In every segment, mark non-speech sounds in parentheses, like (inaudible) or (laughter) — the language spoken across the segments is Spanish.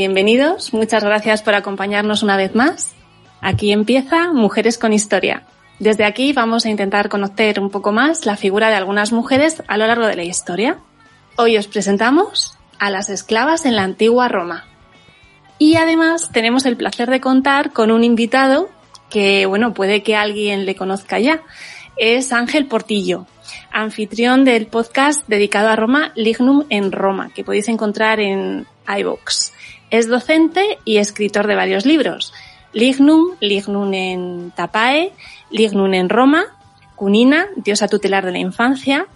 Bienvenidos, muchas gracias por acompañarnos una vez más. Aquí empieza Mujeres con Historia. Desde aquí vamos a intentar conocer un poco más la figura de algunas mujeres a lo largo de la historia. Hoy os presentamos a las esclavas en la antigua Roma. Y además tenemos el placer de contar con un invitado que, bueno, puede que alguien le conozca ya. Es Ángel Portillo, anfitrión del podcast dedicado a Roma, Lignum en Roma, que podéis encontrar en iVoox. Es docente y escritor de varios libros. Lignum, Lignum en Tapae, Lignum en Roma, Cunina, diosa tutelar de la infancia,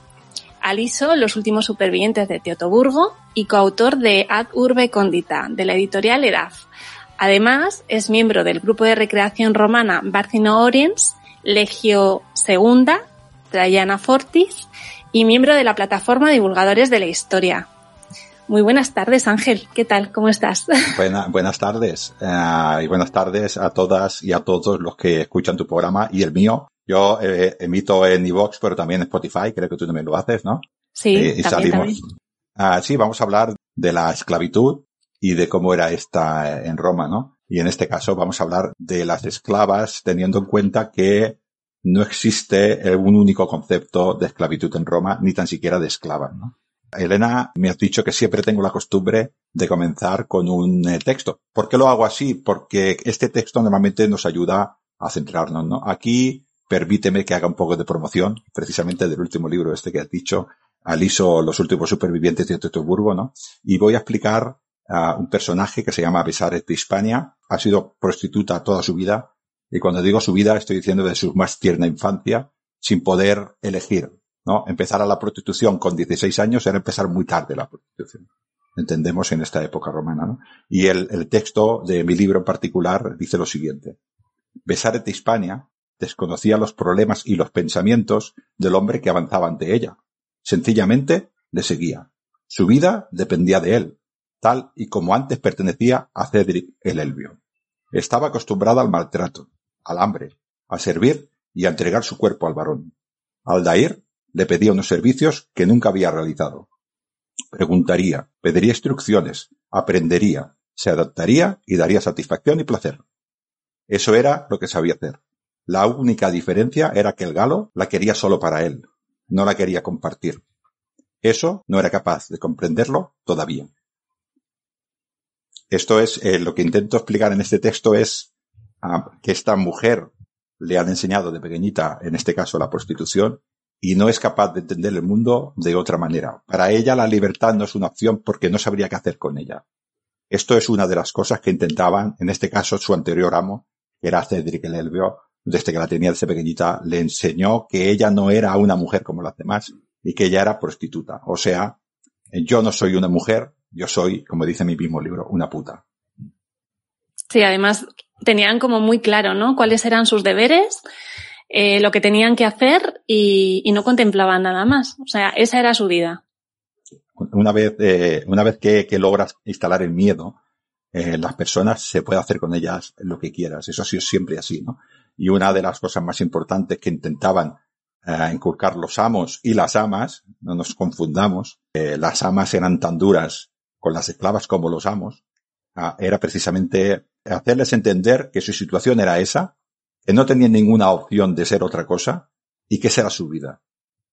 Aliso, Los últimos supervivientes de Teotoburgo y coautor de Ad Urbe Condita, de la editorial Edaf. Además, es miembro del grupo de recreación romana Barcino Oriens, Legio II, Traiana Fortis y miembro de la plataforma Divulgadores de la Historia. Muy buenas tardes, Ángel. ¿Qué tal? ¿Cómo estás? (laughs) buenas tardes. Eh, y buenas tardes a todas y a todos los que escuchan tu programa y el mío. Yo eh, emito en iVox, pero también en Spotify. Creo que tú también lo haces, ¿no? Sí, eh, y salimos. Ah, sí, vamos a hablar de la esclavitud y de cómo era esta en Roma, ¿no? Y en este caso vamos a hablar de las esclavas teniendo en cuenta que no existe un único concepto de esclavitud en Roma, ni tan siquiera de esclava, ¿no? Elena, me has dicho que siempre tengo la costumbre de comenzar con un eh, texto. ¿Por qué lo hago así? Porque este texto normalmente nos ayuda a centrarnos, ¿no? Aquí permíteme que haga un poco de promoción, precisamente del último libro este que has dicho, Aliso, los últimos supervivientes de Teutoburgo, ¿no? Y voy a explicar a un personaje que se llama Besares de Hispania, ha sido prostituta toda su vida, y cuando digo su vida estoy diciendo de su más tierna infancia, sin poder elegir, ¿no? Empezar a la prostitución con 16 años era empezar muy tarde la prostitución. Entendemos en esta época romana, ¿no? Y el, el texto de mi libro en particular dice lo siguiente. Besares de Hispania desconocía los problemas y los pensamientos del hombre que avanzaba ante ella. Sencillamente le seguía. Su vida dependía de él, tal y como antes pertenecía a Cedric el Elvio. Estaba acostumbrada al maltrato, al hambre, a servir y a entregar su cuerpo al varón. Aldair le pedía unos servicios que nunca había realizado. Preguntaría, pediría instrucciones, aprendería, se adaptaría y daría satisfacción y placer. Eso era lo que sabía hacer. La única diferencia era que el galo la quería solo para él, no la quería compartir. Eso no era capaz de comprenderlo todavía. Esto es, eh, lo que intento explicar en este texto es ah, que esta mujer le han enseñado de pequeñita, en este caso la prostitución, y no es capaz de entender el mundo de otra manera. Para ella la libertad no es una opción porque no sabría qué hacer con ella. Esto es una de las cosas que intentaban, en este caso su anterior amo, que era Cedric el desde que la tenía desde pequeñita, le enseñó que ella no era una mujer como las demás y que ella era prostituta. O sea, yo no soy una mujer, yo soy, como dice mi mismo libro, una puta. Sí, además tenían como muy claro, ¿no? Cuáles eran sus deberes, eh, lo que tenían que hacer y, no contemplaban nada más. O sea, esa era su vida. Una vez, eh, una vez que, logras instalar el miedo, eh, las personas se puede hacer con ellas lo que quieras. Eso ha sido siempre así, ¿no? Y una de las cosas más importantes que intentaban eh, inculcar los amos y las amas, no nos confundamos, las amas eran tan duras con las esclavas como los amos, ah, era precisamente hacerles entender que su situación era esa, que no tenían ninguna opción de ser otra cosa y que esa era su vida.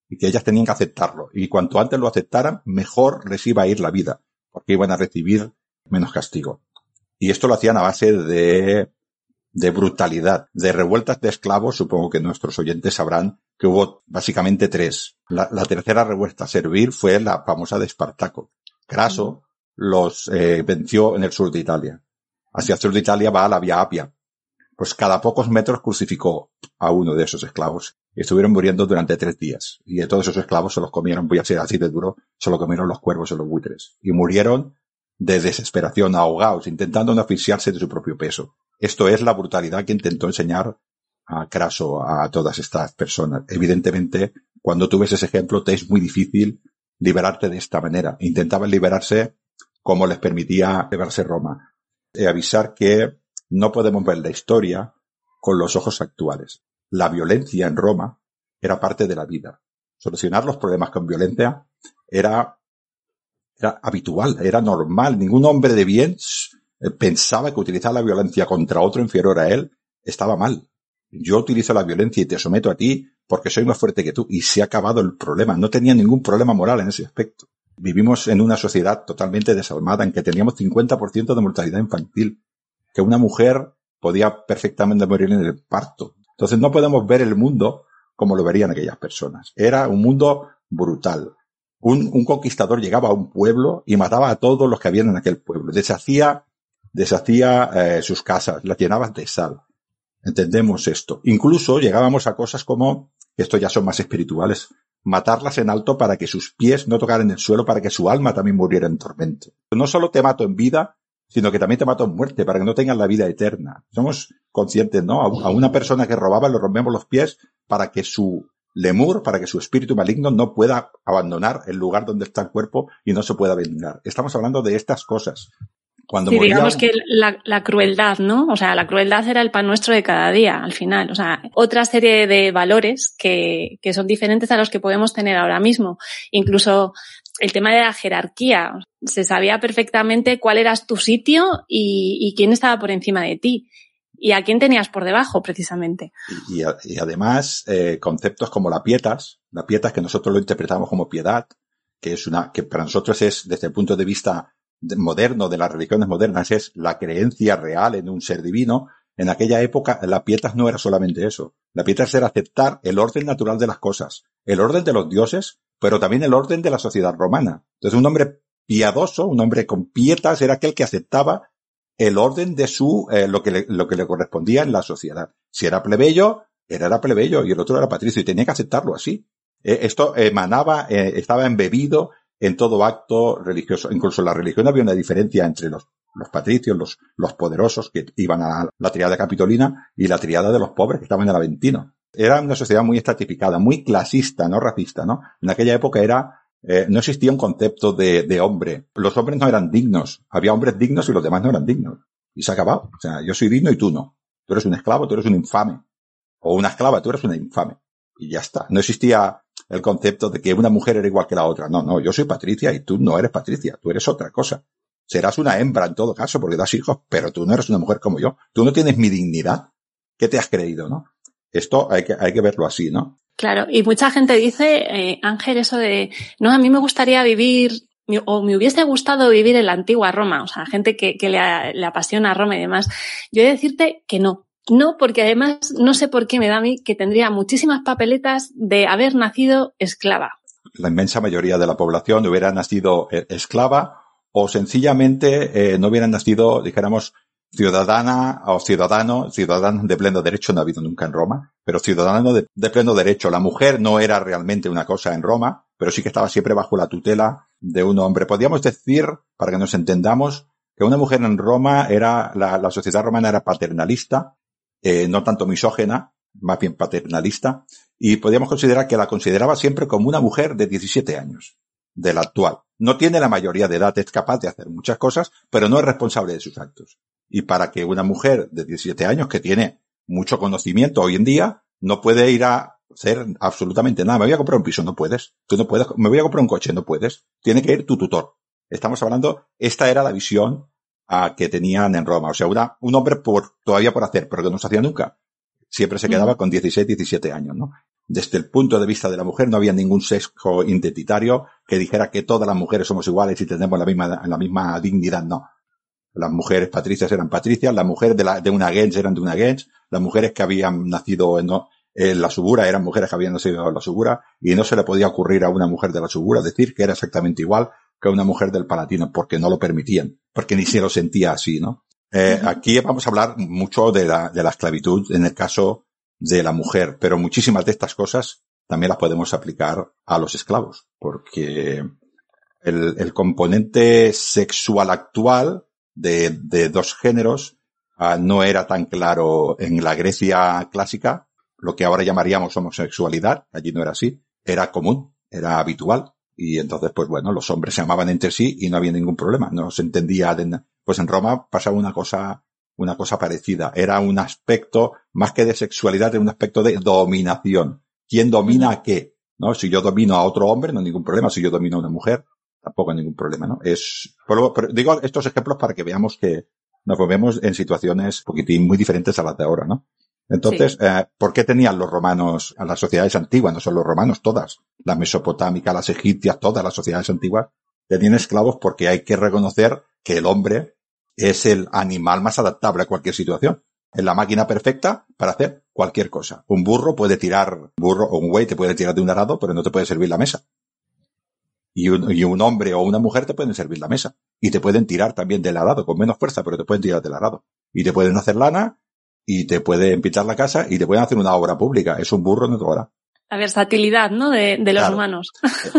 Y que ellas tenían que aceptarlo. Y cuanto antes lo aceptaran, mejor les iba a ir la vida, porque iban a recibir menos castigo. Y esto lo hacían a base de de brutalidad, de revueltas de esclavos, supongo que nuestros oyentes sabrán que hubo básicamente tres. La, tercera revuelta a servir fue la famosa de Espartaco. Craso los eh, venció en el sur de Italia. Hacia el sur de Italia va a la Vía Apia. Pues cada pocos metros crucificó a uno de esos esclavos y estuvieron muriendo durante tres días. Y de todos esos esclavos se los comieron, voy a ser así de duro, se lo comieron los cuervos y los buitres. Y murieron de desesperación, ahogados, intentando no asfixiarse de su propio peso. Esto es la brutalidad que intentó enseñar a Craso a todas estas personas. Evidentemente, cuando tú ves ese ejemplo, te es muy difícil liberarte de esta manera. Intentaban liberarse como les permitía liberarse Roma. Avisar que no podemos ver la historia con los ojos actuales. La violencia en Roma era parte de la vida. Solucionar los problemas con violencia era Era habitual, era normal. Ningún hombre de bien pensaba que utilizar la violencia contra otro inferior a él estaba mal. Yo utilizo la violencia y te someto a ti porque soy más fuerte que tú. Y se ha acabado el problema. No tenía ningún problema moral en ese aspecto. Vivimos en una sociedad totalmente desalmada en que teníamos 50% de mortalidad infantil. Que una mujer podía perfectamente morir en el parto. Entonces no podemos ver el mundo como lo verían aquellas personas. Era un mundo brutal. Un, conquistador llegaba a un pueblo y mataba a todos los que habían en aquel pueblo. Deshacía, deshacía eh, sus casas, las llenaba de sal. Entendemos esto. Incluso llegábamos a cosas como, esto ya son más espirituales, matarlas en alto para que sus pies no tocaran el suelo, para que su alma también muriera en tormento. No solo te mato en vida, sino que también te mato en muerte, para que no tengan la vida eterna. Somos conscientes, ¿no? A una persona que robaba le rompemos los pies para que su lemur, para que su espíritu maligno no pueda abandonar el lugar donde está el cuerpo y no se pueda vengar. Estamos hablando de estas cosas. Cuando sí, digamos que la, la, crueldad, ¿no? O sea, la crueldad era el pan nuestro de cada día, al final. O sea, otra serie de valores que, que son diferentes a los que podemos tener ahora mismo. Incluso el tema de la jerarquía. Se sabía perfectamente cuál era tu sitio y, quién estaba por encima de ti y a quién tenías por debajo, precisamente. Y, y, además, eh, conceptos como la pietas, la pietas que nosotros lo interpretamos como piedad, que es una, que para nosotros es, desde el punto de vista moderno de las religiones modernas, es la creencia real en un ser divino. En aquella época, la pietas no era solamente eso. La pietas era aceptar el orden natural de las cosas, el orden de los dioses, pero también el orden de la sociedad romana. Entonces, un hombre piadoso, un hombre con pietas, era aquel que aceptaba el orden de su, eh, lo que le, lo que le correspondía en la sociedad. Si era plebeyo, era, plebeyo y el otro era patricio y tenía que aceptarlo así. Eh, esto emanaba, eh, estaba embebido en todo acto religioso. Incluso en la religión había una diferencia entre los, los patricios, los, los poderosos que iban a la triada capitolina y la triada de los pobres que estaban en el Aventino. Era una sociedad muy estratificada, muy clasista, no racista, ¿no? En aquella época era eh, no existía un concepto de, de, hombre. Los hombres no eran dignos. Había hombres dignos y los demás no eran dignos. Y se ha acabado. O sea, yo soy digno y tú no. Tú eres un esclavo, tú eres un infame. O una esclava, tú eres una infame. Y ya está. No existía el concepto de que una mujer era igual que la otra. No, no, yo soy Patricia y tú no eres Patricia. Tú eres otra cosa. Serás una hembra en todo caso porque das hijos, pero tú no eres una mujer como yo. Tú no tienes mi dignidad. ¿Qué te has creído, no? Esto hay que, hay que verlo así, ¿no? Claro, y mucha gente dice, eh, Ángel, eso de, no, a mí me gustaría vivir, o me hubiese gustado vivir en la antigua Roma, o sea, gente que, que le, le apasiona Roma y demás. Yo he de decirte que no, no, porque además no sé por qué me da a mí que tendría muchísimas papeletas de haber nacido esclava. La inmensa mayoría de la población hubiera nacido eh, esclava o sencillamente eh, no hubieran nacido, dijéramos, ciudadana o ciudadano, ciudadano de pleno derecho no ha habido nunca en Roma, pero ciudadano de, pleno derecho. La mujer no era realmente una cosa en Roma, pero sí que estaba siempre bajo la tutela de un hombre. Podríamos decir, para que nos entendamos, que una mujer en Roma era, la, la sociedad romana era paternalista, eh, no tanto misógena, más bien paternalista, y podríamos considerar que la consideraba siempre como una mujer de 17 años, de la actual. No tiene la mayoría de edad, es capaz de hacer muchas cosas, pero no es responsable de sus actos y para que una mujer de 17 años que tiene mucho conocimiento hoy en día no puede ir a hacer absolutamente nada. Me voy a comprar un piso, no puedes. Tú no puedes. Me voy a comprar un coche, no puedes. Tiene que ir tu tutor. Estamos hablando, esta era la visión a, ah, que tenían en Roma. O sea, una, un hombre por, todavía por hacer, pero que no se hacía nunca. Siempre se quedaba con 16, 17 años, ¿no? Desde el punto de vista de la mujer no había ningún sesgo identitario que dijera que todas las mujeres somos iguales y tenemos la misma, la misma dignidad, no. Las mujeres patricias eran patricias, las mujeres de, la, de una gens eran de una gens, las mujeres que habían nacido en, en, la subura eran mujeres que habían nacido en la subura, y no se le podía ocurrir a una mujer de la subura decir que era exactamente igual que a una mujer del palatino, porque no lo permitían, porque ni se lo sentía así, ¿no? Eh, aquí vamos a hablar mucho de la, de la esclavitud en el caso de la mujer, pero muchísimas de estas cosas también las podemos aplicar a los esclavos, porque el, el componente sexual actual de, de dos géneros uh, no era tan claro en la Grecia clásica, lo que ahora llamaríamos homosexualidad, allí no era así, era común, era habitual. Y entonces, pues bueno, los hombres se amaban entre sí y no había ningún problema, no se entendía. De, pues en Roma pasaba una cosa, una cosa parecida. Era un aspecto, más que de sexualidad, era un aspecto de dominación. ¿Quién domina a qué? ¿No? Si yo domino a otro hombre, no hay ningún problema. Si yo domino a una mujer, tampoco hay ningún problema, ¿no? Es, pero, digo estos ejemplos para que veamos que nos movemos en situaciones poquitín muy diferentes a las de ahora, ¿no? Entonces, eh, ¿por qué tenían los romanos a las sociedades antiguas? No son los romanos, todas. Las mesopotámicas, las egipcias, todas las sociedades antiguas tenían esclavos porque hay que reconocer que el hombre es el animal más adaptable a cualquier situación. Es la máquina perfecta para hacer cualquier cosa. Un burro puede tirar, burro o un güey te puede tirar de un arado, pero no te puede servir la mesa. Y un, y un hombre o una mujer te pueden servir la mesa. Y te pueden tirar también del arado, con menos fuerza, pero te pueden tirar del arado. Y te pueden hacer lana, y te pueden pintar la casa, y te pueden hacer una obra pública. Es un burro, no te hará. La versatilidad, ¿no? De, de los humanos.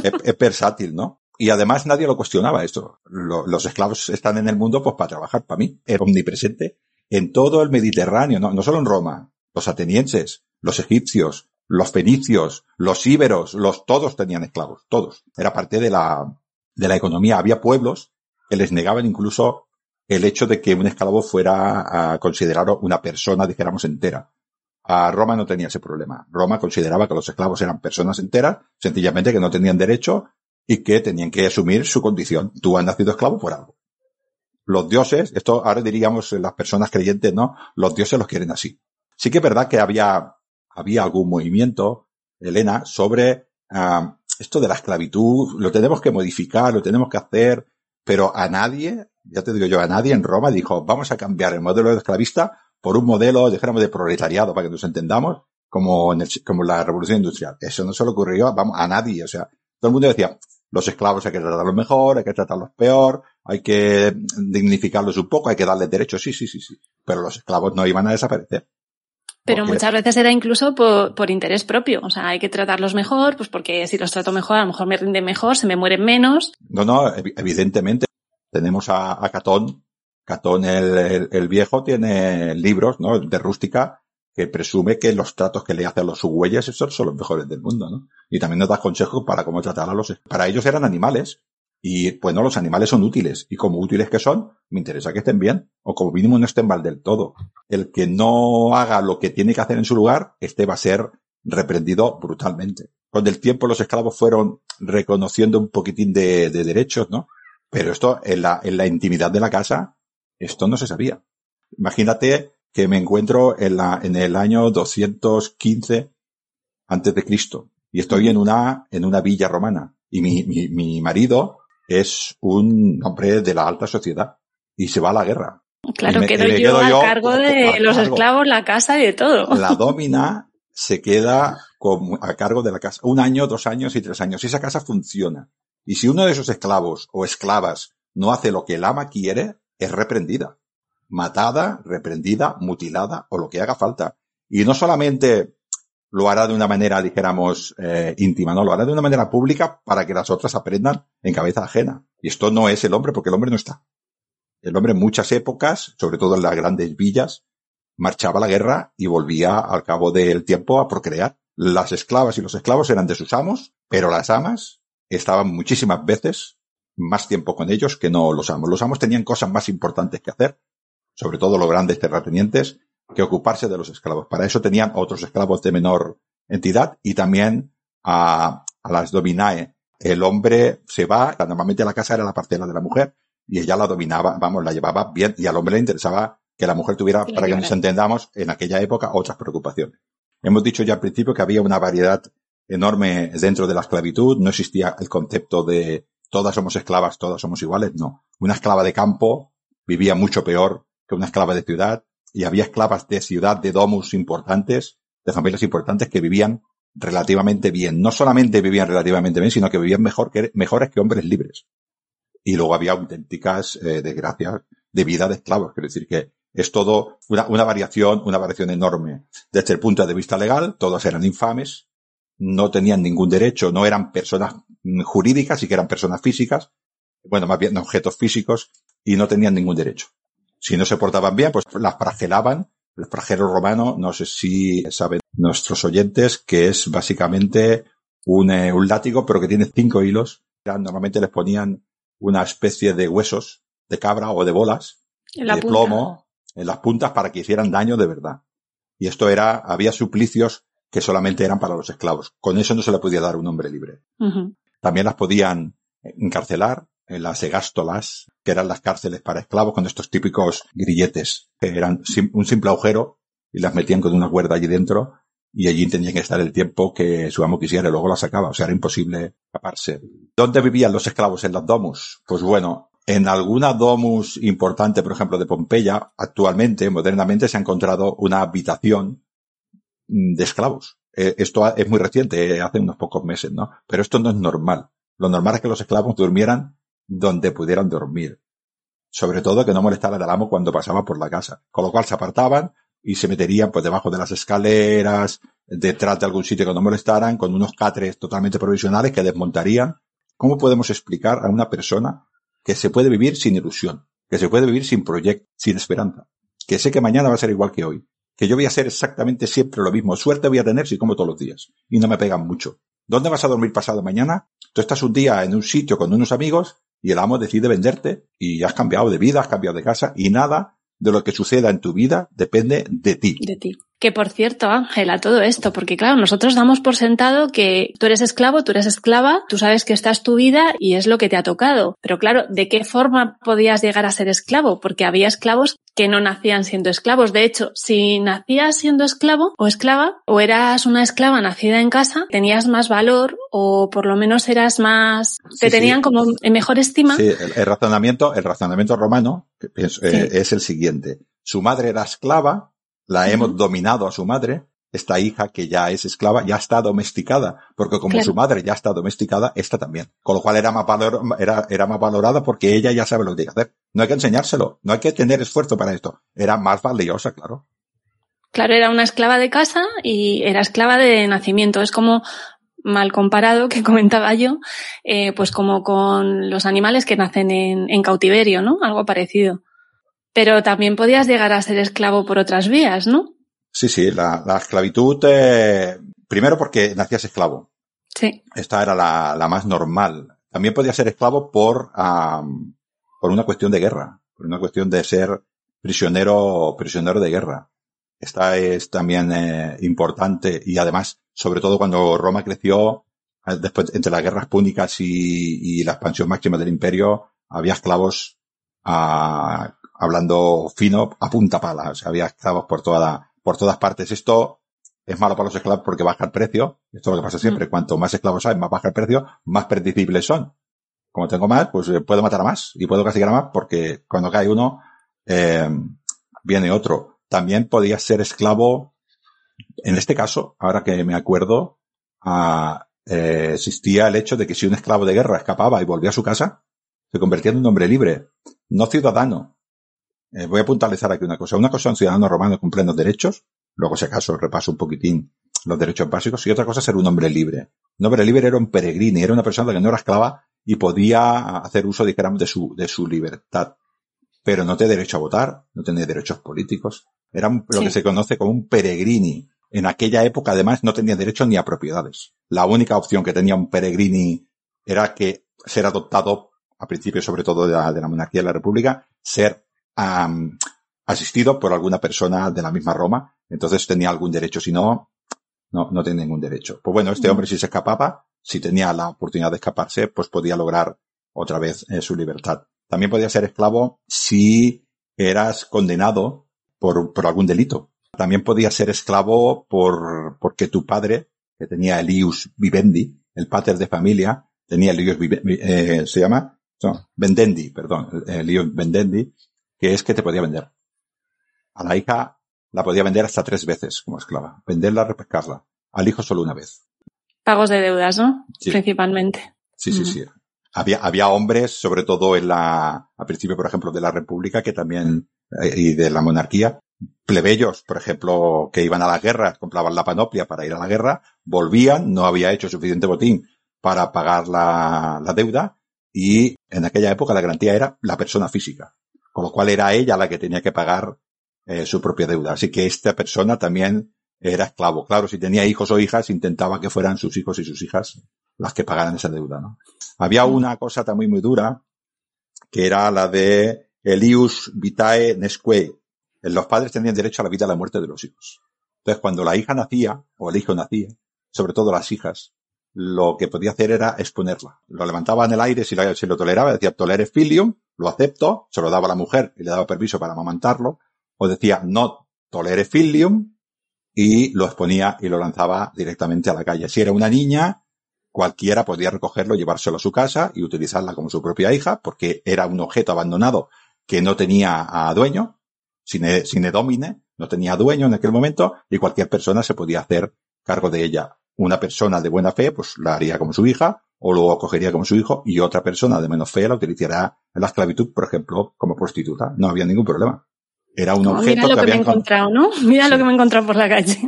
Es, es, versátil, ¿no? Y además nadie lo cuestionaba esto. los esclavos están en el mundo pues para trabajar para mí. Era omnipresente en todo el Mediterráneo, no, no solo en Roma. Los atenienses, los egipcios, los fenicios, los íberos, los, todos tenían esclavos, todos. Era parte de la, de la economía. Había pueblos que les negaban incluso el hecho de que un esclavo fuera a considerar una persona, dijéramos, entera. A Roma no tenía ese problema. Roma consideraba que los esclavos eran personas enteras, sencillamente que no tenían derecho y que tenían que asumir su condición. Tú has nacido esclavo por algo. Los dioses, esto ahora diríamos las personas creyentes, ¿no? Los dioses los quieren así. Sí que es verdad que había, había algún movimiento, Elena, sobre uh, esto de la esclavitud, lo tenemos que modificar, lo tenemos que hacer, pero a nadie, ya te digo yo, a nadie en Roma dijo, vamos a cambiar el modelo de esclavista por un modelo, dijéramos, de proletariado, para que nos entendamos, como en el, como la revolución industrial. Eso no se le ocurrió, vamos, a nadie, o sea, todo el mundo decía, los esclavos hay que tratarlos mejor, hay que tratarlos peor, hay que dignificarlos un poco, hay que darles derechos, sí, sí, sí, sí. Pero los esclavos no iban a desaparecer. Pero muchas veces era incluso por, por, interés propio. O sea, hay que tratarlos mejor, pues porque si los trato mejor, a lo mejor me rinden mejor, se me mueren menos. No, no, evidentemente. Tenemos a, a Catón. Catón el, el, el, viejo tiene libros, ¿no? De rústica que presume que los tratos que le hace a los subhuellas esos son los mejores del mundo, ¿no? Y también nos da consejos para cómo tratar a los... Para ellos eran animales. Y, pues no, los animales son útiles. Y como útiles que son, me interesa que estén bien. O como mínimo no estén mal del todo. El que no haga lo que tiene que hacer en su lugar, este va a ser reprendido brutalmente. Con el tiempo los esclavos fueron reconociendo un poquitín de, de derechos, ¿no? Pero esto, en la, en la intimidad de la casa, esto no se sabía. Imagínate que me encuentro en, la, en el año 215 antes de Cristo y estoy en una, en una villa romana y mi, mi, mi marido es un hombre de la alta sociedad y se va a la guerra. Claro, me, quedo, yo a cargo de los esclavos, la casa y de todo. La (laughs) domina se queda con, a cargo de la casa un año, dos años y tres años. Y esa casa funciona. Y si uno de esos esclavos o esclavas no hace lo que el ama quiere, es reprendida matada, reprendida, mutilada o lo que haga falta. Y no solamente lo hará de una manera, dijéramos, eh, íntima, no, lo hará de una manera pública para que las otras aprendan en cabeza ajena. Y esto no es el hombre porque el hombre no está. El hombre en muchas épocas, sobre todo en las grandes villas, marchaba a la guerra y volvía al cabo del tiempo a procrear. Las esclavas y los esclavos eran de sus amos, pero las amas estaban muchísimas veces más tiempo con ellos que no los amos. Los amos tenían cosas más importantes que hacer sobre todo los grandes terratenientes, que ocuparse de los esclavos. Para eso tenían otros esclavos de menor entidad y también a, a las dominae. El hombre se va, normalmente la casa era la parcela de la mujer y ella la dominaba, vamos, la llevaba bien y al hombre le interesaba que la mujer tuviera, para que nos entendamos, en aquella época otras preocupaciones. Hemos dicho ya al principio que había una variedad enorme dentro de la esclavitud, no existía el concepto de todas somos esclavas, todas somos iguales, no. Una esclava de campo vivía mucho peor que una esclava de ciudad, y había esclavas de ciudad, de domus importantes, de familias importantes que vivían relativamente bien. No solamente vivían relativamente bien, sino que vivían mejor que, mejores que hombres libres. Y luego había auténticas eh, desgracias de vida de esclavos. Quiero decir que es todo una, una variación, una variación enorme. Desde el punto de vista legal, todos eran infames, no tenían ningún derecho, no eran personas jurídicas, sí que eran personas físicas, bueno, más bien objetos físicos, y no tenían ningún derecho. Si no se portaban bien, pues las fragelaban. El fragelo romano, no sé si saben nuestros oyentes, que es básicamente un, eh, un látigo, pero que tiene cinco hilos. Normalmente les ponían una especie de huesos de cabra o de bolas de punta. plomo en las puntas para que hicieran daño de verdad. Y esto era, había suplicios que solamente eran para los esclavos. Con eso no se le podía dar un hombre libre. Uh -huh. También las podían encarcelar en las egástolas, que eran las cárceles para esclavos con estos típicos grilletes, que eran un simple agujero y las metían con una cuerda allí dentro y allí tenían que estar el tiempo que su amo quisiera y luego la sacaba. O sea, era imposible escaparse. ¿Dónde vivían los esclavos en las domus? Pues bueno, en alguna domus importante, por ejemplo, de Pompeya, actualmente, modernamente, se ha encontrado una habitación de esclavos. Eh, esto es muy reciente, eh, hace unos pocos meses, ¿no? Pero esto no es normal. Lo normal es que los esclavos durmieran donde pudieran dormir. Sobre todo que no molestara al amo cuando pasaba por la casa. Con lo cual se apartaban, y se meterían pues debajo de las escaleras, detrás de algún sitio que no molestaran, con unos catres totalmente provisionales que desmontarían. ¿Cómo podemos explicar a una persona que se puede vivir sin ilusión, que se puede vivir sin proyecto, sin esperanza, que sé que mañana va a ser igual que hoy, que yo voy a hacer exactamente siempre lo mismo, suerte voy a tener si como todos los días, y no me pegan mucho. ¿Dónde vas a dormir pasado mañana? Tú estás un día en un sitio con unos amigos y el amo decide venderte y has cambiado de vida, has cambiado de casa y nada de lo que suceda en tu vida depende de ti. De ti. Que por cierto, Ángela, todo esto, porque claro, nosotros damos por sentado que tú eres esclavo, tú eres esclava, tú sabes que esta es tu vida y es lo que te ha tocado. Pero claro, ¿de qué forma podías llegar a ser esclavo? Porque había esclavos que no nacían siendo esclavos. De hecho, si nacías siendo esclavo o esclava, o eras una esclava nacida en casa, tenías más valor o por lo menos eras más, te tenían como en mejor estima. Sí, el, razonamiento, el razonamiento romano es, eh, es el siguiente. Su madre era esclava, la hemos dominado a su madre, esta hija que ya es esclava ya está domesticada, porque como su madre ya está domesticada, esta también. Con lo cual era más, valor, era, era más valorada porque ella ya sabe lo que tiene que hacer. No hay que enseñárselo, no hay que tener esfuerzo para esto. Era más valiosa, claro. Claro, era una esclava de casa y era esclava de nacimiento. Es como mal comparado que (laughs) comentaba yo, eh, pues como con los animales que nacen en, en cautiverio, ¿no? Algo parecido. Pero también podías llegar a ser esclavo por otras vías, ¿no? Sí, sí, la, la esclavitud, eh, primero porque nacías esclavo. Sí. Esta era la, la más normal. También podías ser esclavo por, um, por una cuestión de guerra, por una cuestión de ser prisionero, prisionero de guerra. Esta es también eh, importante y además, sobre todo cuando Roma creció, eh, después entre las guerras púnicas y, y la expansión máxima del imperio, había esclavos a, hablando fino, a punta pala. O sea, había esclavos por toda, por todas partes. Esto es malo para los esclavos porque baja el precio. Esto es lo que pasa siempre. Mm. Cuanto más esclavos hay, más baja el precio, más predecibles son. Como tengo más, pues eh, puedo matar a más y puedo castigar a más porque cuando cae uno, eh, viene otro. También podía ser esclavo, en este caso, ahora que me acuerdo, eh, existía el hecho de que si un esclavo de guerra escapaba y volvía a su casa, se convertía en un hombre libre, no ciudadano, eh, voy a puntualizar aquí una cosa. Una cosa es un ciudadano romano cumpliendo los derechos, luego si acaso repaso un poquitín los derechos básicos, y otra cosa es ser un hombre libre. Un hombre libre era un peregrino, era una persona que no era esclava y podía hacer uso, dijéramos, de su, de su libertad. Pero no tenía derecho a votar, no tenía derechos políticos. Era lo que se conoce como un peregrini. En aquella época, además, no tenía derecho ni a propiedades. La única opción que tenía un peregrini era que ser adoptado, a principio sobre todo de la, de la monarquía de la república, ser asistido por alguna persona de la misma Roma, entonces tenía algún derecho, si no, no, no tenía ningún derecho. Pues bueno, este hombre si se escapaba, si tenía la oportunidad de escaparse, pues podía lograr otra vez eh, su libertad. También podía ser esclavo si eras condenado por, por algún delito. También podía ser esclavo por, porque tu padre, que tenía Elius Vivendi, el pater de familia, tenía Elius Vivendi, eh, se llama, no, Vendendi, perdón, Elius Vendendi, que es que te podía vender. A la hija la podía vender hasta tres veces como esclava. Venderla, repescarla. Al hijo solo una vez. Pagos de deudas, ¿no? Principalmente. Sí, sí, sí. Había, había hombres, sobre todo en la, a principio, por ejemplo, de la República, que también, eh, y de la monarquía, plebeyos, por ejemplo, que iban a la guerra, compraban la panoplia para ir a la guerra, volvían, no había hecho suficiente botín para pagar la, la deuda, y en aquella época la garantía era la persona física con lo cual era ella la que tenía que pagar eh, su propia deuda. Así que esta persona también era esclavo. Claro, si tenía hijos o hijas, intentaba que fueran sus hijos y sus hijas las que pagaran esa deuda. ¿no? Había una cosa también muy dura, que era la de Elius vitae nesque. Los padres tenían derecho a la vida y a la muerte de los hijos. Entonces, cuando la hija nacía, o el hijo nacía, sobre todo las hijas, lo que podía hacer era exponerla. Lo levantaba en el aire si lo, si lo toleraba, decía tolere filium, lo acepto, se lo daba a la mujer y le daba permiso para amamantarlo, o decía no tolere filium y lo exponía y lo lanzaba directamente a la calle. Si era una niña, cualquiera podía recogerlo, llevárselo a su casa y utilizarla como su propia hija, porque era un objeto abandonado que no tenía a dueño, sin, sin domine, no tenía dueño en aquel momento, y cualquier persona se podía hacer cargo de ella. Una persona de buena fe, pues la haría como su hija, o lo acogería como su hijo, y otra persona de menos fe la utilizaría en la esclavitud, por ejemplo, como prostituta. No había ningún problema. Era un objeto (laughs) mira lo que, me he encontrado, ¿no? Mira lo que me he encontrado por la calle.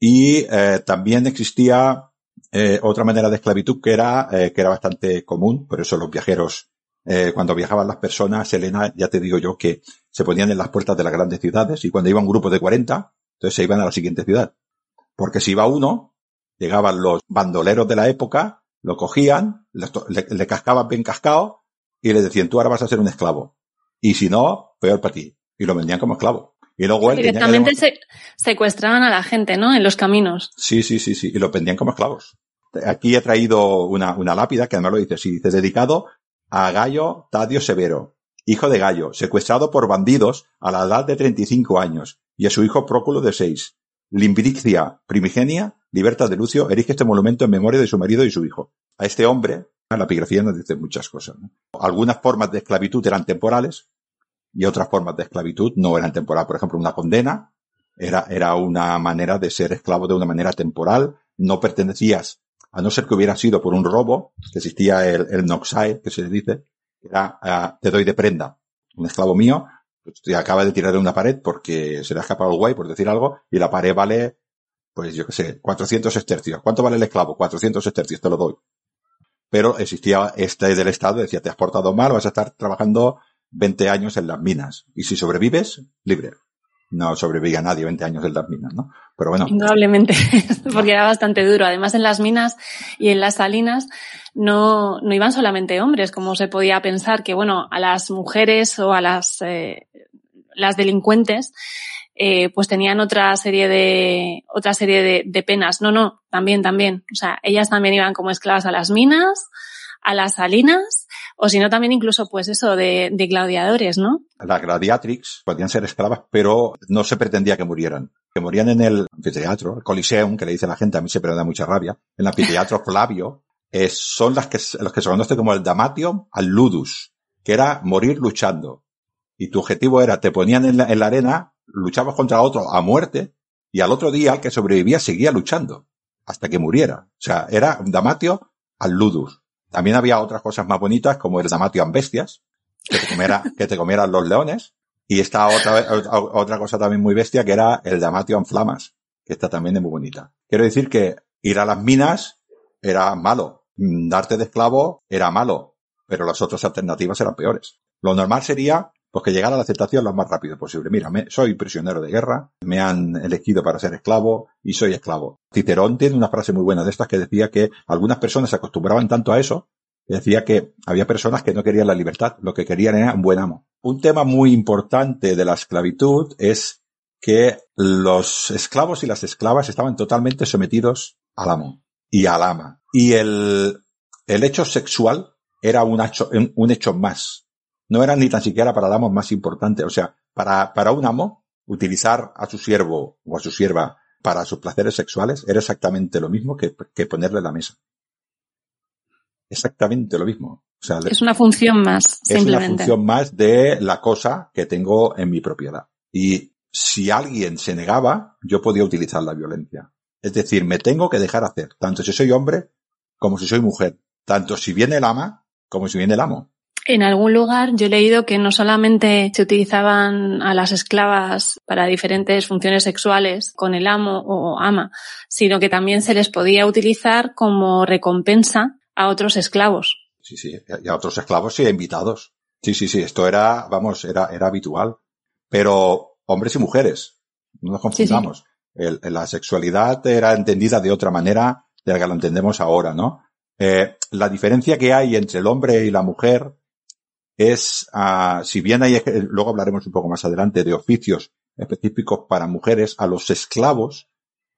Y eh, también existía eh, otra manera de esclavitud que era eh, que era bastante común, por eso los viajeros eh, cuando viajaban las personas, Elena, ya te digo yo que se ponían en las puertas de las grandes ciudades y cuando iba un grupo de 40, entonces se iban a la siguiente ciudad. Porque si iba uno, llegaban los bandoleros de la época, lo cogían, le, le cascaban bien cascado y le decían, tú ahora vas a ser un esclavo. Y si no, peor para ti y lo vendían como esclavo. Y luego él Directamente se, secuestraban a la gente, ¿no? En los caminos. Sí, sí, sí, sí. Y lo vendían como esclavos. Aquí he traído una, una lápida que además lo dice, sí, dice dedicado a Gallo Tadio Severo, hijo de Gallo, secuestrado por bandidos a la edad de 35 años, y a su hijo Próculo de 6. Limbricia primigenia, libertad de Lucio, erige este monumento en memoria de su marido y su hijo. A este hombre, la epigrafía nos dice muchas cosas. Algunas formas de esclavitud eran temporales, y otras formas de esclavitud no eran temporales. Por ejemplo, una condena era, era una manera de ser esclavo de una manera temporal. No pertenecías, a no ser que hubiera sido por un robo, que existía el, el noxae, que se le dice, era, uh, te doy de prenda. Un esclavo mío, pues, te acaba de tirar de una pared porque se le ha escapado el guay, por decir algo, y la pared vale, pues yo qué sé, 400 estercios. ¿Cuánto vale el esclavo? 400 estercios, te lo doy. Pero existía este del Estado, decía, te has portado mal, vas a estar trabajando 20 años en las minas. Y si sobrevives, libre. No sobrevivía nadie 20 años en las minas, ¿no? Pero bueno. Indudablemente, (laughs) porque era bastante duro. Además, en las minas y en las salinas no, no iban solamente hombres, como se podía pensar que, bueno, a las mujeres o a las, eh, las delincuentes, eh, pues tenían otra serie de, otra serie de, de penas. No, no, también, también. O sea, ellas también iban como esclavas a las minas, a las salinas, o si no también incluso pues eso de, de gladiadores, ¿no? Las gladiatrix podían ser esclavas, pero no se pretendía que murieran. Que morían en el anfiteatro, el Coliseum, que le dice la gente, a mí siempre me da mucha rabia, en el anfiteatro (laughs) Flavio, eh, son las que, los que se conoce como el Damatium al Ludus, que era morir luchando. Y tu objetivo era, te ponían en la, en la arena, luchabas contra otro a muerte, y al otro día el que sobrevivía seguía luchando, hasta que muriera. O sea, era Damatio al Ludus. También había otras cosas más bonitas como el Damatian Bestias, que te, comiera, que te comieran los leones. Y esta otra, otra cosa también muy bestia que era el Damation Flamas, que esta también muy bonita. Quiero decir que ir a las minas era malo. Darte de esclavo era malo, pero las otras alternativas eran peores. Lo normal sería pues que llegara a la aceptación lo más rápido posible. Mira, me, soy prisionero de guerra, me han elegido para ser esclavo y soy esclavo. Cicerón tiene una frase muy buena de estas que decía que algunas personas se acostumbraban tanto a eso, que decía que había personas que no querían la libertad, lo que querían era un buen amo. Un tema muy importante de la esclavitud es que los esclavos y las esclavas estaban totalmente sometidos al amo y al ama. Y el, el hecho sexual era un hecho, un hecho más no era ni tan siquiera para el amo más importante. O sea, para, para un amo, utilizar a su siervo o a su sierva para sus placeres sexuales era exactamente lo mismo que, que ponerle la mesa. Exactamente lo mismo. O sea, es una función más, es una función más de la cosa que tengo en mi propiedad. Y si alguien se negaba, yo podía utilizar la violencia. Es decir, me tengo que dejar hacer, tanto si soy hombre como si soy mujer, tanto si viene el ama como si viene el amo. En algún lugar yo he leído que no solamente se utilizaban a las esclavas para diferentes funciones sexuales con el amo o ama, sino que también se les podía utilizar como recompensa a otros esclavos. Sí, sí, y a otros esclavos y a invitados. Sí, sí, sí, esto era, vamos, era, era habitual. Pero hombres y mujeres, no nos confundamos. Sí, sí. El, la sexualidad era entendida de otra manera de la que lo entendemos ahora, ¿no? Eh, la diferencia que hay entre el hombre y la mujer es, uh, si bien hay, luego hablaremos un poco más adelante de oficios específicos para mujeres, a los esclavos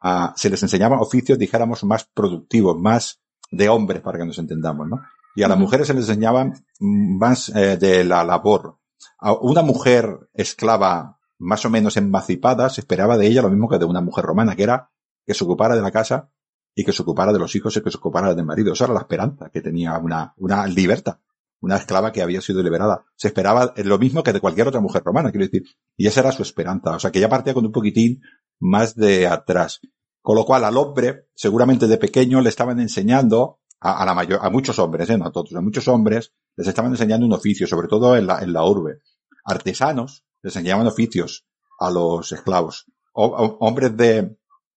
uh, se les enseñaba oficios, dijéramos, más productivos, más de hombres, para que nos entendamos, ¿no? Y a las mujeres se les enseñaban más eh, de la labor. A una mujer esclava más o menos emancipada se esperaba de ella lo mismo que de una mujer romana, que era que se ocupara de la casa y que se ocupara de los hijos y que se ocupara del marido. Esa era la esperanza que tenía una, una libertad, una esclava que había sido liberada. Se esperaba lo mismo que de cualquier otra mujer romana, quiero decir. Y esa era su esperanza. O sea, que ya partía con un poquitín más de atrás. Con lo cual al hombre, seguramente de pequeño, le estaban enseñando a, la mayor, a muchos hombres, ¿eh? no a todos, a muchos hombres, les estaban enseñando un oficio, sobre todo en la, en la urbe. Artesanos les enseñaban oficios a los esclavos. hombres de,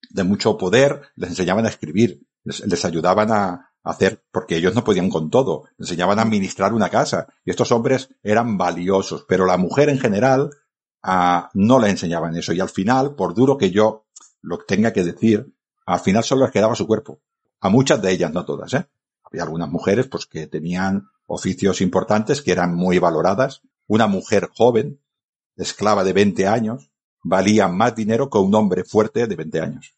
de mucho poder les enseñaban a escribir, les, ayudaban a, hacer, porque ellos no podían con todo, enseñaban a administrar una casa. Y estos hombres eran valiosos, pero la mujer en general ah, no le enseñaban eso. Y al final, por duro que yo lo tenga que decir, al final solo les quedaba su cuerpo. A muchas de ellas, no todas, ¿eh? Había algunas mujeres, pues, que tenían oficios importantes, que eran muy valoradas. Una mujer joven, esclava de 20 años, valía más dinero que un hombre fuerte de 20 años.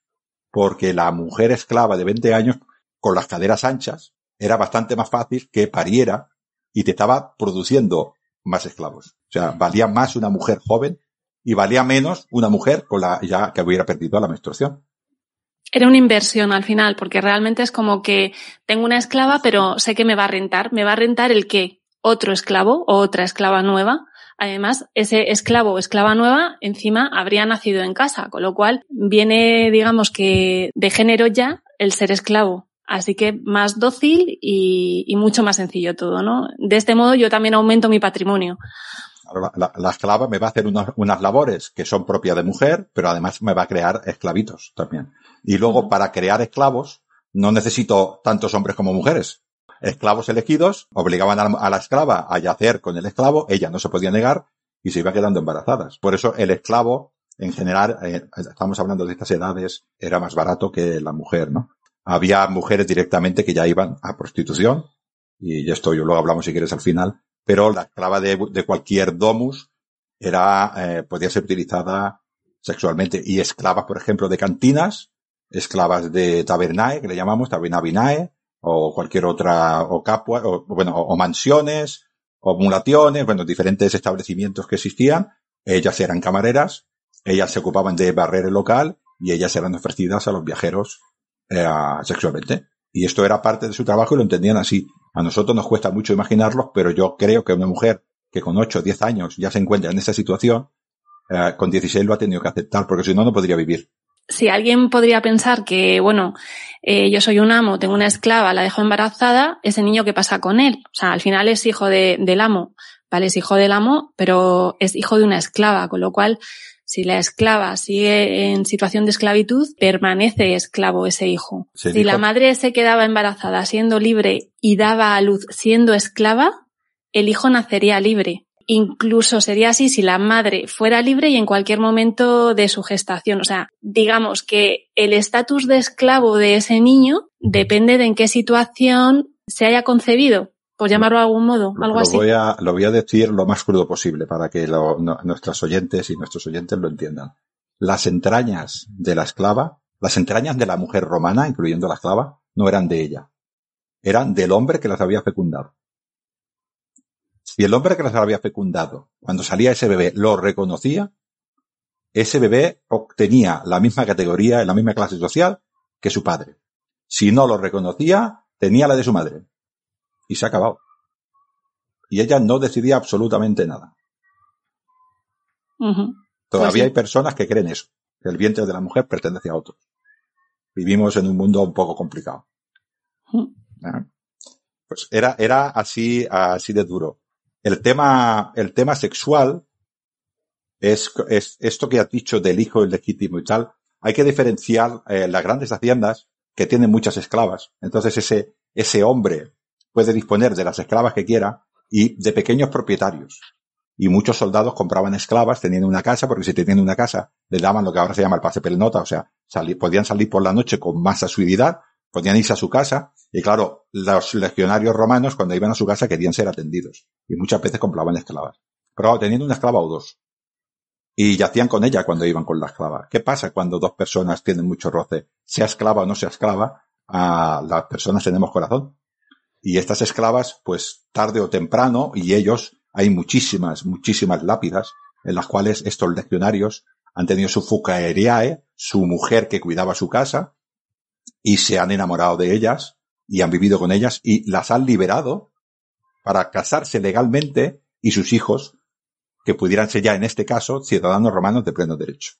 Porque la mujer esclava de 20 años, con las caderas anchas, era bastante más fácil que pariera y te estaba produciendo más esclavos. O sea, valía más una mujer joven y valía menos una mujer con la ya que hubiera perdido la menstruación. Era una inversión al final, porque realmente es como que tengo una esclava, pero sé que me va a rentar. Me va a rentar el qué? Otro esclavo o otra esclava nueva. Además, ese esclavo o esclava nueva encima habría nacido en casa, con lo cual viene, digamos que de género ya el ser esclavo. Así que más dócil y, y mucho más sencillo todo, ¿no? De este modo yo también aumento mi patrimonio la, esclava me va a hacer unas labores que son propias de mujer, pero además me va a crear esclavitos también. Y luego, para crear esclavos, no necesito tantos hombres como mujeres. Esclavos elegidos obligaban a la, esclava a yacer con el esclavo, ella no se podía negar y se iba quedando embarazadas. Por eso el esclavo, en general, eh, estamos hablando de estas edades, era más barato que la mujer, ¿no? Había mujeres directamente que ya iban a prostitución, y esto yo luego hablamos si quieres al final, pero la esclava de, cualquier domus era, eh, podía ser utilizada sexualmente. Y esclavas, por ejemplo, de cantinas, esclavas de tabernae, que le llamamos tabernabinae, o cualquier otra, o capua, o, bueno, o, mansiones, o mulaciones, bueno, diferentes establecimientos que existían. Ellas eran camareras, ellas se ocupaban de barrer el local y ellas eran ofrecidas a los viajeros eh, sexualmente. Y esto era parte de su trabajo y lo entendían así. A nosotros nos cuesta mucho imaginarlo, pero yo creo que una mujer que con 8 o 10 años ya se encuentra en esa situación, eh, con 16 lo ha tenido que aceptar, porque si no, no podría vivir. Si alguien podría pensar que, bueno, eh, yo soy un amo, tengo una esclava, la dejo embarazada, ese niño ¿qué pasa con él? O sea, al final es hijo de, del amo, ¿vale? Es hijo del amo, pero es hijo de una esclava, con lo cual si la esclava sigue en situación de esclavitud, permanece esclavo ese hijo. si la madre se quedaba embarazada siendo libre y daba a luz siendo esclava, el hijo nacería libre. Incluso sería así si la madre fuera libre y en cualquier momento de su gestación. O sea, digamos que el estatus de esclavo de ese niño depende de en qué situación se haya concebido por llamarlo de algún modo, algo lo así. Voy a, lo voy a decir lo más crudo posible para que lo, nuestros oyentes y nuestros oyentes lo entiendan. Las entrañas de la esclava, las entrañas de la mujer romana, incluyendo la esclava, no eran de ella. Eran del hombre que las había fecundado. Si el hombre que las había fecundado, cuando salía ese bebé, lo reconocía, ese bebé obtenía la misma categoría, la misma clase social que su padre. Si no lo reconocía, tenía la de su madre y se ha acabado. Y ella no decidía absolutamente nada. Todavía pues hay personas que creen eso, que el vientre de la mujer pertenece a otros. Vivimos en un mundo un poco complicado. Pues era, era así, así de duro. El tema, el tema sexual es, es esto que has dicho del hijo ilegítimo y tal. Hay que diferenciar eh, las grandes haciendas que tienen muchas esclavas. Entonces ese, ese hombre puede disponer de las esclavas que quiera y de pequeños propietarios. Y muchos soldados compraban esclavas teniendo una casa, porque si tenían una casa, le daban lo que ahora se llama el pase pelnota, o sea, podían salir por la noche con más asiduidad, podían irse a su casa, y claro, los legionarios romanos cuando iban a su casa querían ser atendidos, y muchas veces compraban esclavas. Pero teniendo una esclava o dos. Y yacían con ella cuando iban con la esclava. ¿Qué pasa cuando dos personas tienen mucho roce? Sea esclava o no sea esclava, a las personas tenemos corazón. Y estas esclavas, pues tarde o temprano, y ellos, hay muchísimas, muchísimas lápidas en las cuales estos legionarios han tenido su fucaeriae, su mujer que cuidaba su casa, y se han enamorado de ellas, y han vivido con ellas, y las han liberado para casarse legalmente, y sus hijos, que pudieran ser ya en este caso ciudadanos romanos de pleno derecho.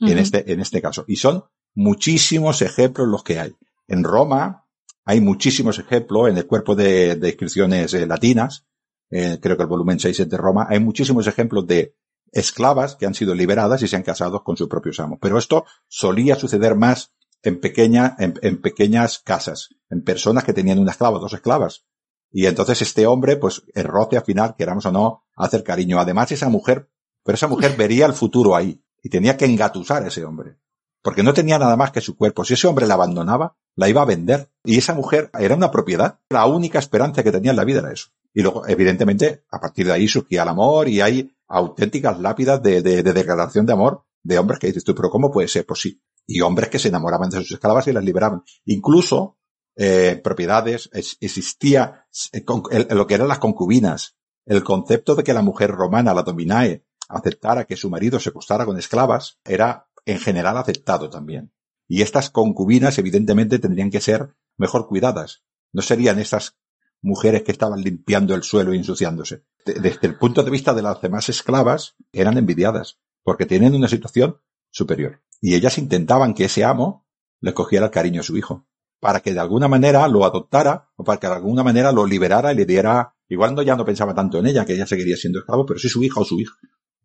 En este, en este caso. Y son muchísimos ejemplos los que hay. En Roma hay muchísimos ejemplos en el cuerpo de, de inscripciones eh, latinas. Eh, creo que el volumen 6 es de Roma. Hay muchísimos ejemplos de esclavas que han sido liberadas y se han casado con sus propios amos. Pero esto solía suceder más en pequeña, en, en, pequeñas casas, en personas que tenían una esclava, dos esclavas. Y entonces este hombre, pues, el roce al final, queramos o no, hacer cariño. Además, esa mujer, pero esa mujer vería el futuro ahí y tenía que engatusar a ese hombre. Porque no tenía nada más que su cuerpo. Si ese hombre la abandonaba, la iba a vender. Y esa mujer era una propiedad. La única esperanza que tenía en la vida era eso. Y luego, evidentemente, a partir de ahí surgía el amor y hay auténticas lápidas de, de, de declaración de amor de hombres que dices tú, pero ¿cómo puede ser? Pues sí. Y hombres que se enamoraban de sus esclavas y las liberaban. Incluso, eh, propiedades, existía eh, lo que eran las concubinas. El concepto de que la mujer romana, la dominae, aceptara que su marido se acostara con esclavas, era en general aceptado también. Y estas concubinas evidentemente tendrían que ser mejor cuidadas. No serían esas mujeres que estaban limpiando el suelo y ensuciándose. Desde el punto de vista de las demás esclavas, eran envidiadas, porque tienen una situación superior. Y ellas intentaban que ese amo le cogiera el cariño a su hijo, para que de alguna manera lo adoptara, o para que de alguna manera lo liberara y le diera, igual no ya no pensaba tanto en ella, que ella seguiría siendo esclavo, pero sí su hija o su hijo,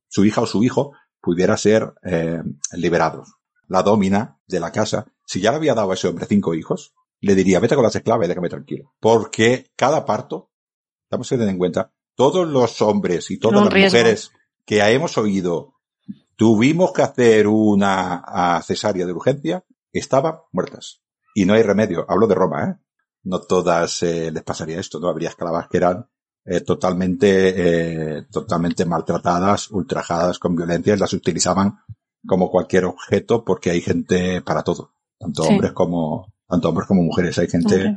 su hija o su hijo pudiera ser eh, liberado. La domina de la casa, si ya le había dado a ese hombre cinco hijos, le diría, vete con las esclavas y déjame tranquilo. Porque cada parto, estamos que tener en cuenta, todos los hombres y todas las mujeres que hemos oído tuvimos que hacer una cesárea de urgencia, estaban muertas. Y no hay remedio. Hablo de Roma, ¿eh? No todas eh, les pasaría esto, ¿no? Habría esclavas que eran eh, totalmente, eh, totalmente maltratadas, ultrajadas con violencia, y las utilizaban como cualquier objeto porque hay gente para todo, tanto sí. hombres como, tanto hombres como mujeres, hay gente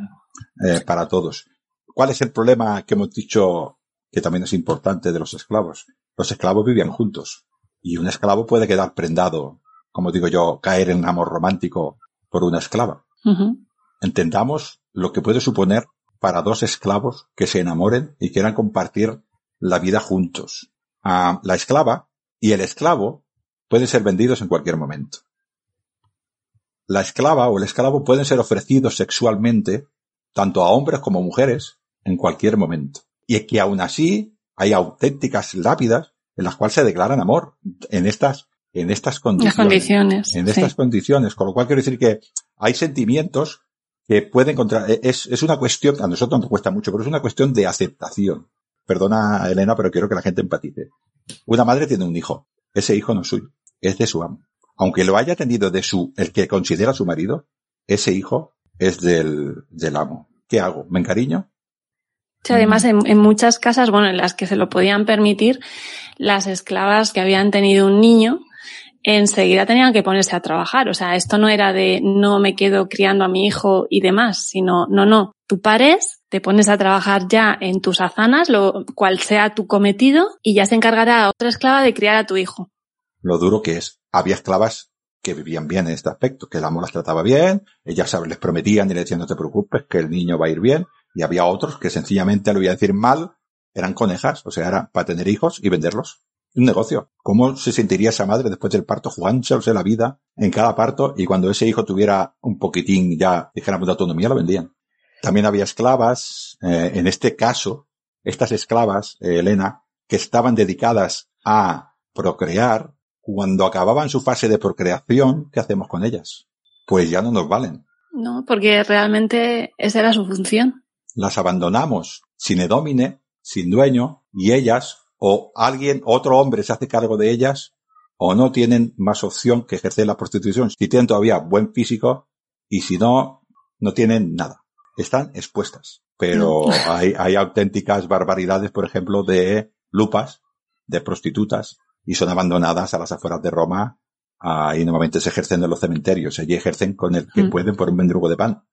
eh, para todos. ¿Cuál es el problema que hemos dicho que también es importante de los esclavos? Los esclavos vivían juntos y un esclavo puede quedar prendado, como digo yo, caer en amor romántico por una esclava. Uh -huh. Entendamos lo que puede suponer para dos esclavos que se enamoren y quieran compartir la vida juntos. Ah, la esclava y el esclavo pueden ser vendidos en cualquier momento. La esclava o el esclavo pueden ser ofrecidos sexualmente tanto a hombres como a mujeres en cualquier momento. Y es que aún así hay auténticas lápidas en las cuales se declaran amor en estas en estas condiciones. condiciones en estas sí. condiciones. Con lo cual quiero decir que hay sentimientos que puede encontrar, es, es una cuestión, a nosotros nos cuesta mucho, pero es una cuestión de aceptación. Perdona, Elena, pero quiero que la gente empatice. Una madre tiene un hijo. Ese hijo no es suyo, es de su amo. Aunque lo haya tenido de su, el que considera su marido, ese hijo es del, del amo. ¿Qué hago? ¿Me encariño? Sí, además, en, muchas casas, bueno, en las que se lo podían permitir, las esclavas que habían tenido un niño enseguida tenían que ponerse a trabajar. O sea, esto no era de no me quedo criando a mi hijo y demás, sino no, no. Tú pares, te pones a trabajar ya en tus azanas, lo cual sea tu cometido, y ya se encargará otra esclava de criar a tu hijo. Lo duro que es. Había esclavas que vivían bien en este aspecto, que el amo las trataba bien, ellas les prometían y le decían no te preocupes, que el niño va a ir bien, y había otros que sencillamente lo iba a decir mal, eran conejas, o sea, era para tener hijos y venderlos un negocio. ¿Cómo se sentiría esa madre después del parto jugándose la vida en cada parto y cuando ese hijo tuviera un poquitín ya, dijéramos, de autonomía, lo vendían? También había esclavas, eh, en este caso, estas esclavas, eh, Elena, que estaban dedicadas a procrear, cuando acababan su fase de procreación, ¿qué hacemos con ellas? Pues ya no nos valen. No, porque realmente esa era su función. Las abandonamos sin edómine, sin dueño, y ellas o alguien, otro hombre se hace cargo de ellas, o no tienen más opción que ejercer la prostitución. Si tienen todavía buen físico, y si no, no tienen nada. Están expuestas. Pero hay, hay auténticas barbaridades, por ejemplo, de lupas, de prostitutas, y son abandonadas a las afueras de Roma, uh, y normalmente se ejercen en los cementerios. Allí ejercen con el que pueden por un mendrugo de pan.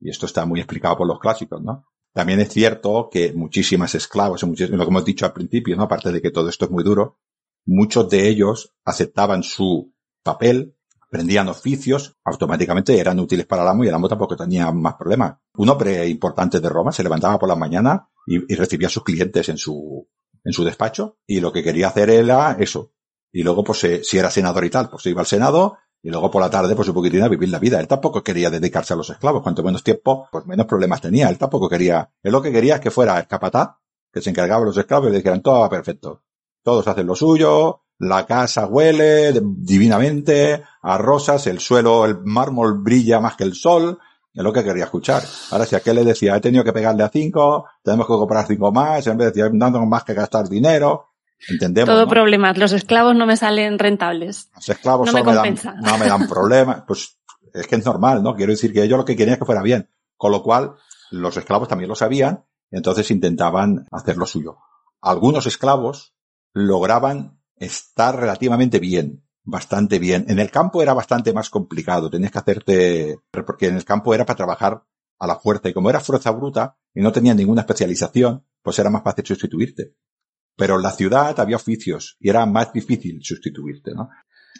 Y esto está muy explicado por los clásicos, ¿no? También es cierto que muchísimas esclavos, lo que hemos dicho al principio, ¿no? Aparte de que todo esto es muy duro, muchos de ellos aceptaban su papel, aprendían oficios, automáticamente eran útiles para el amo y el amo tampoco tenía más problemas. Un hombre importante de Roma se levantaba por la mañana y, y recibía a sus clientes en su, en su despacho y lo que quería hacer era eso. Y luego, pues, eh, si era senador y tal, pues se iba al Senado y luego por la tarde, pues un poquitín a vivir la vida. Él tampoco quería dedicarse a los esclavos. Cuanto menos tiempo, pues menos problemas tenía. Él tampoco quería, él lo que quería es que fuera el capataz, que se encargaba de los esclavos y le dijeran todo va perfecto. Todos hacen lo suyo, la casa huele divinamente, a rosas, el suelo, el mármol brilla más que el sol, es lo que quería escuchar. Ahora, si aquel le decía, he tenido que pegarle a cinco, tenemos que comprar cinco más, en vez de decir, dando más que gastar dinero, Entendemos. Todo problemas. Los esclavos no me salen rentables. Los esclavos no me, me, dan, no me dan (laughs) problemas. Pues es que es normal, ¿no? Quiero decir que ellos lo que querían es que fuera bien. Con lo cual, los esclavos también lo sabían, entonces intentaban hacer lo suyo. Algunos esclavos lograban estar relativamente bien, bastante bien. En el campo era bastante más complicado, tenías que hacerte, porque en el campo era para trabajar a la fuerza y como era fuerza bruta y no tenía ninguna especialización, pues era más fácil sustituirte. Pero en la ciudad había oficios y era más difícil sustituirte, ¿no?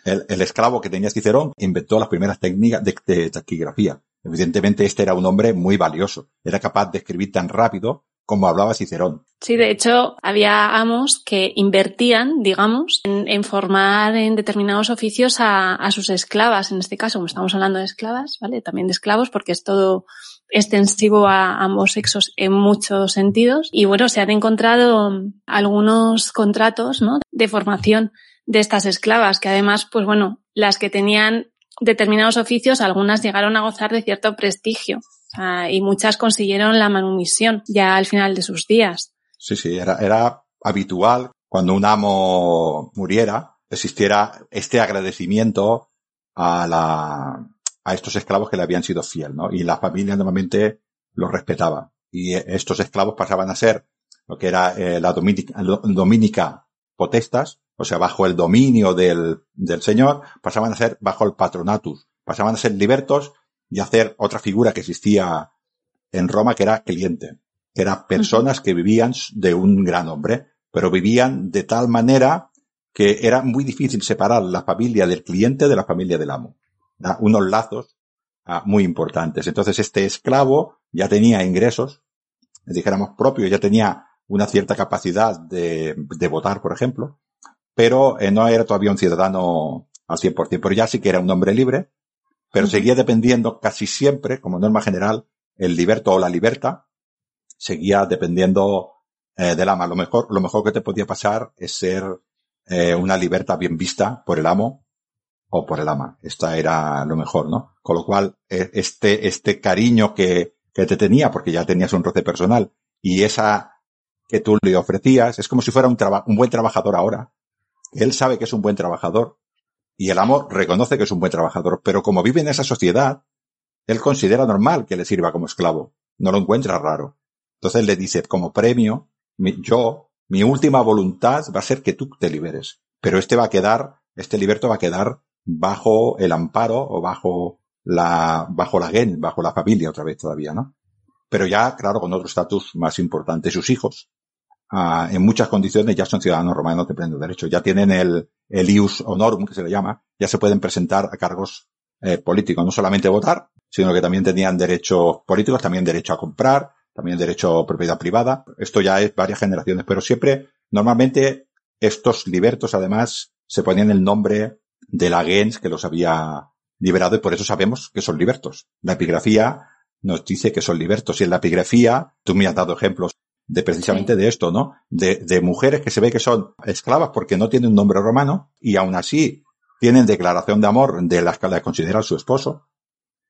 El, el esclavo que tenía Cicerón inventó las primeras técnicas de, de, taquigrafía. Evidentemente este era un hombre muy valioso. Era capaz de escribir tan rápido como hablaba Cicerón. Sí, de hecho, había amos que invertían, digamos, en, formar en determinados oficios a, a, sus esclavas. En este caso, como estamos hablando de esclavas, ¿vale? También de esclavos, porque es todo extensivo a ambos sexos en muchos sentidos. Y bueno, se han encontrado algunos contratos, ¿no? De formación de estas esclavas, que además, pues bueno, las que tenían determinados oficios, algunas llegaron a gozar de cierto prestigio. Y muchas consiguieron la manumisión ya al final de sus días. Sí, sí, era, era habitual cuando un amo muriera, existiera este agradecimiento a la, a estos esclavos que le habían sido fiel, ¿no? Y la familia normalmente los respetaba. Y estos esclavos pasaban a ser lo que era eh, la dominica, dominica potestas, o sea, bajo el dominio del, del señor, pasaban a ser bajo el patronatus, pasaban a ser libertos y hacer otra figura que existía en Roma que era cliente, eran personas que vivían de un gran hombre, pero vivían de tal manera que era muy difícil separar la familia del cliente de la familia del amo. ¿verdad? Unos lazos ah, muy importantes. Entonces este esclavo ya tenía ingresos, dijéramos propios, ya tenía una cierta capacidad de, de votar, por ejemplo, pero eh, no era todavía un ciudadano al 100%, pero ya sí que era un hombre libre, pero seguía dependiendo casi siempre, como norma general, el liberto o la liberta, seguía dependiendo eh, del ama. Lo mejor, lo mejor que te podía pasar es ser eh, una libertad bien vista por el amo o por el ama. Esta era lo mejor, ¿no? Con lo cual, eh, este, este cariño que, que te tenía, porque ya tenías un roce personal, y esa que tú le ofrecías, es como si fuera un, un buen trabajador ahora. Él sabe que es un buen trabajador, y el amo reconoce que es un buen trabajador, pero como vive en esa sociedad, él considera normal que le sirva como esclavo. No lo encuentra raro. Entonces le dice, como premio, mi, yo, mi última voluntad va a ser que tú te liberes. Pero este va a quedar, este liberto va a quedar bajo el amparo o bajo la, bajo la gen, bajo la familia otra vez todavía, ¿no? Pero ya, claro, con otro estatus más importante, sus hijos, uh, en muchas condiciones ya son ciudadanos romanos de pleno derecho. Ya tienen el, el ius honorum, que se le llama, ya se pueden presentar a cargos eh, políticos. No solamente votar, sino que también tenían derechos políticos, también derecho a comprar, también derecho a propiedad privada. Esto ya es varias generaciones, pero siempre, normalmente, estos libertos, además, se ponían el nombre de la gens que los había liberado y por eso sabemos que son libertos. La epigrafía nos dice que son libertos y en la epigrafía, tú me has dado ejemplos de precisamente sí. de esto, ¿no? De, de mujeres que se ve que son esclavas porque no tienen un nombre romano y aún así tienen declaración de amor de las que la considera su esposo.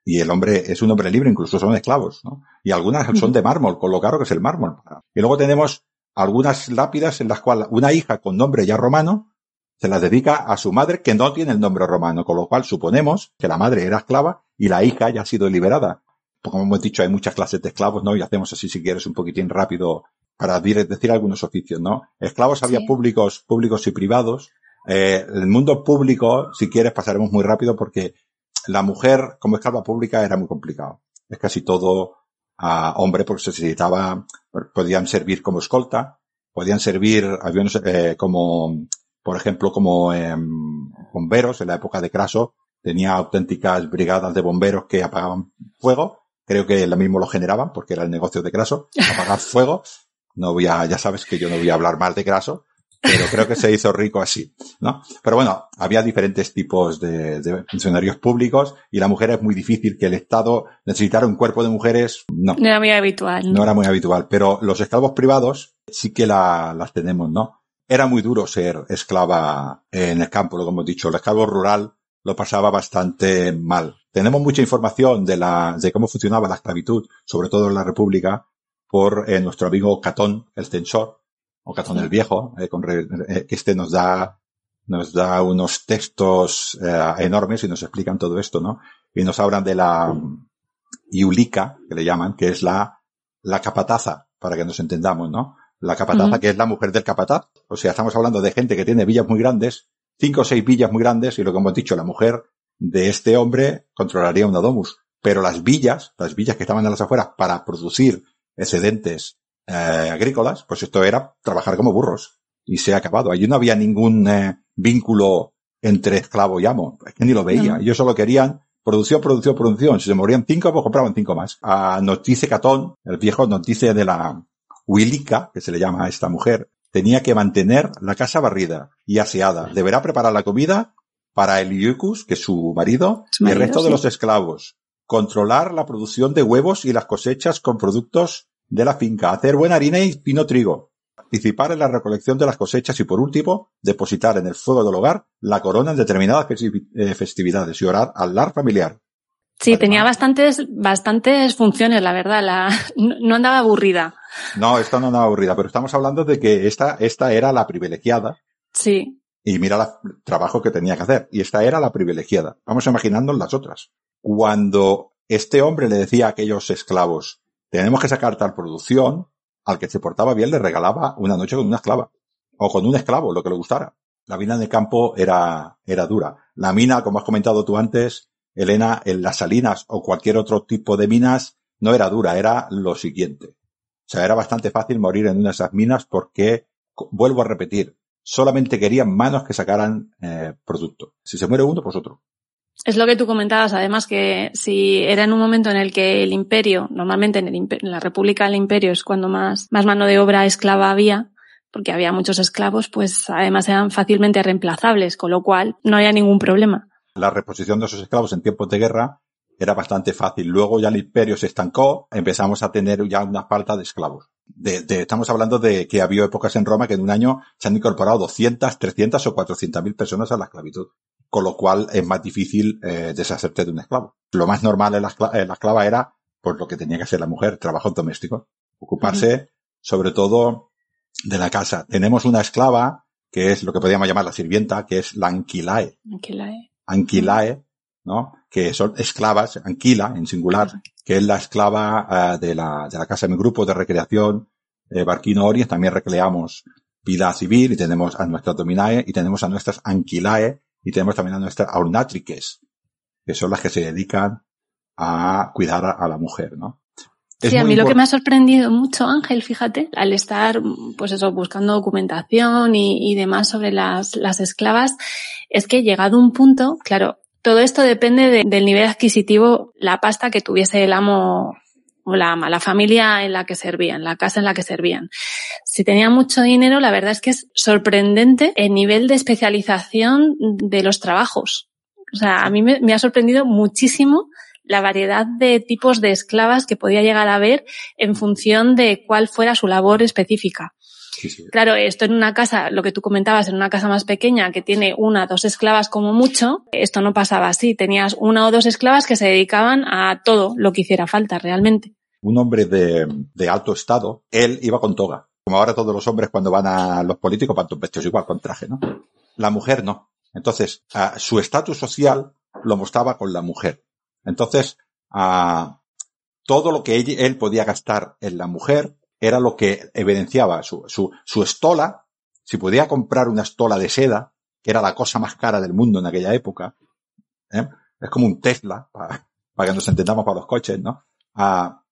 Y el hombre es un hombre libre, incluso son esclavos, ¿no? Y algunas son de mármol, con lo caro que es el mármol. Y luego tenemos algunas lápidas en las cuales una hija con nombre ya romano se las dedica a su madre que no tiene el nombre romano, con lo cual suponemos que la madre era esclava y la hija ya ha sido liberada como hemos dicho, hay muchas clases de esclavos, ¿no? Y hacemos así, si quieres, un poquitín rápido para decir algunos oficios, ¿no? Esclavos había sí. públicos, públicos y privados. Eh, el mundo público, si quieres, pasaremos muy rápido porque la mujer como esclava pública era muy complicado. es casi todo a hombre porque se necesitaba, podían servir como escolta, podían servir aviones eh, como, por ejemplo, como em, bomberos en la época de Craso, tenía auténticas brigadas de bomberos que apagaban fuego, creo que lo mismo lo generaban porque era el negocio de Craso, apagar (laughs) fuego, no voy a, ya sabes que yo no voy a hablar mal de Craso, pero creo que se hizo rico así, ¿no? Pero bueno, había diferentes tipos de, de, funcionarios públicos y la mujer es muy difícil que el Estado necesitara un cuerpo de mujeres, no. No era muy habitual. No, era muy habitual, pero los esclavos privados sí que la, las tenemos, ¿no? Era muy duro ser esclava en el campo, como hemos dicho. El esclavo rural lo pasaba bastante mal. Tenemos mucha información de la, de cómo funcionaba la esclavitud, sobre todo en la República, por eh, nuestro amigo Catón, el censor, o Catón el Viejo, eh, con, eh, que este nos da, nos da unos textos eh, enormes y nos explican todo esto, ¿no? Y nos hablan de la Iulica, que le llaman, que es la, la capataza, para que nos entendamos, ¿no? La capataza, uh -huh. que es la mujer del capataz. O sea, estamos hablando de gente que tiene villas muy grandes, cinco o seis villas muy grandes, y lo que hemos dicho, la mujer de este hombre controlaría una domus. Pero las villas, las villas que estaban en las afueras para producir excedentes eh, agrícolas, pues esto era trabajar como burros. Y se ha acabado. Allí no había ningún eh, vínculo entre esclavo y amo. Es que ni lo veía. No. Ellos solo querían producción, producción, producción. Si se morían cinco, pues compraban cinco más. A nos dice Catón, el viejo nos dice de la Huilica, que se le llama a esta mujer, tenía que mantener la casa barrida y aseada. Deberá preparar la comida para Eliucus, que es su marido, ¿Su marido y el resto sí. de los esclavos. Controlar la producción de huevos y las cosechas con productos de la finca, hacer buena harina y pino trigo, participar en la recolección de las cosechas y por último, depositar en el fuego del hogar la corona en determinadas eh, festividades y orar al lar familiar. Sí, Además, tenía bastantes, bastantes funciones, la verdad, la, no andaba aburrida. No, esta no andaba aburrida, pero estamos hablando de que esta, esta era la privilegiada. Sí. Y mira el trabajo que tenía que hacer. Y esta era la privilegiada. Vamos imaginando las otras. Cuando este hombre le decía a aquellos esclavos, tenemos que sacar tal producción, al que se portaba bien le regalaba una noche con una esclava. O con un esclavo, lo que le gustara. La mina de campo era, era dura. La mina, como has comentado tú antes, Elena, en las salinas o cualquier otro tipo de minas, no era dura, era lo siguiente. O sea, era bastante fácil morir en una de esas minas porque, vuelvo a repetir, solamente querían manos que sacaran eh, producto. Si se muere uno, pues otro. Es lo que tú comentabas, además, que si era en un momento en el que el imperio, normalmente en, el imperio, en la República del Imperio es cuando más, más mano de obra esclava había, porque había muchos esclavos, pues además eran fácilmente reemplazables, con lo cual no había ningún problema. La reposición de esos esclavos en tiempos de guerra era bastante fácil. Luego ya el imperio se estancó, empezamos a tener ya una falta de esclavos. De, de, estamos hablando de que había épocas en Roma que en un año se han incorporado 200, 300 o 400 mil personas a la esclavitud. Con lo cual es más difícil eh, deshacerte de un esclavo. Lo más normal en la, esclava, en la esclava era pues lo que tenía que hacer la mujer, trabajo doméstico. Ocuparse uh -huh. sobre todo de la casa. Tenemos una esclava que es lo que podríamos llamar la sirvienta, que es la anquilae. Anquilae. Anquilae, ¿no? Que son esclavas, anquila en singular, que es la esclava uh, de, la, de la casa. En mi grupo de recreación, eh, Barquino Ories, también recreamos vida civil y tenemos a nuestras dominae y tenemos a nuestras anquilae y tenemos también a nuestras aurnatriques, que son las que se dedican a cuidar a la mujer, ¿no? Es sí, a mí lo que me ha sorprendido mucho, Ángel, fíjate, al estar, pues eso, buscando documentación y, y demás sobre las, las esclavas, es que llegado un punto, claro, todo esto depende de, del nivel adquisitivo, la pasta que tuviese el amo o la ama, la familia en la que servían, la casa en la que servían. Si tenían mucho dinero, la verdad es que es sorprendente el nivel de especialización de los trabajos. O sea, a mí me, me ha sorprendido muchísimo la variedad de tipos de esclavas que podía llegar a haber en función de cuál fuera su labor específica. Sí, sí. Claro, esto en una casa, lo que tú comentabas, en una casa más pequeña que tiene una, dos esclavas como mucho, esto no pasaba así. Tenías una o dos esclavas que se dedicaban a todo lo que hiciera falta realmente. Un hombre de, de alto estado, él iba con toga. Como ahora todos los hombres cuando van a los políticos van vestidos igual con traje, ¿no? La mujer no. Entonces, uh, su estatus social lo mostraba con la mujer. Entonces, uh, todo lo que él, podía gastar en la mujer era lo que evidenciaba su, su, su estola. Si podía comprar una estola de seda, que era la cosa más cara del mundo en aquella época, ¿eh? es como un Tesla, para, para que nos entendamos para los coches, ¿no? a,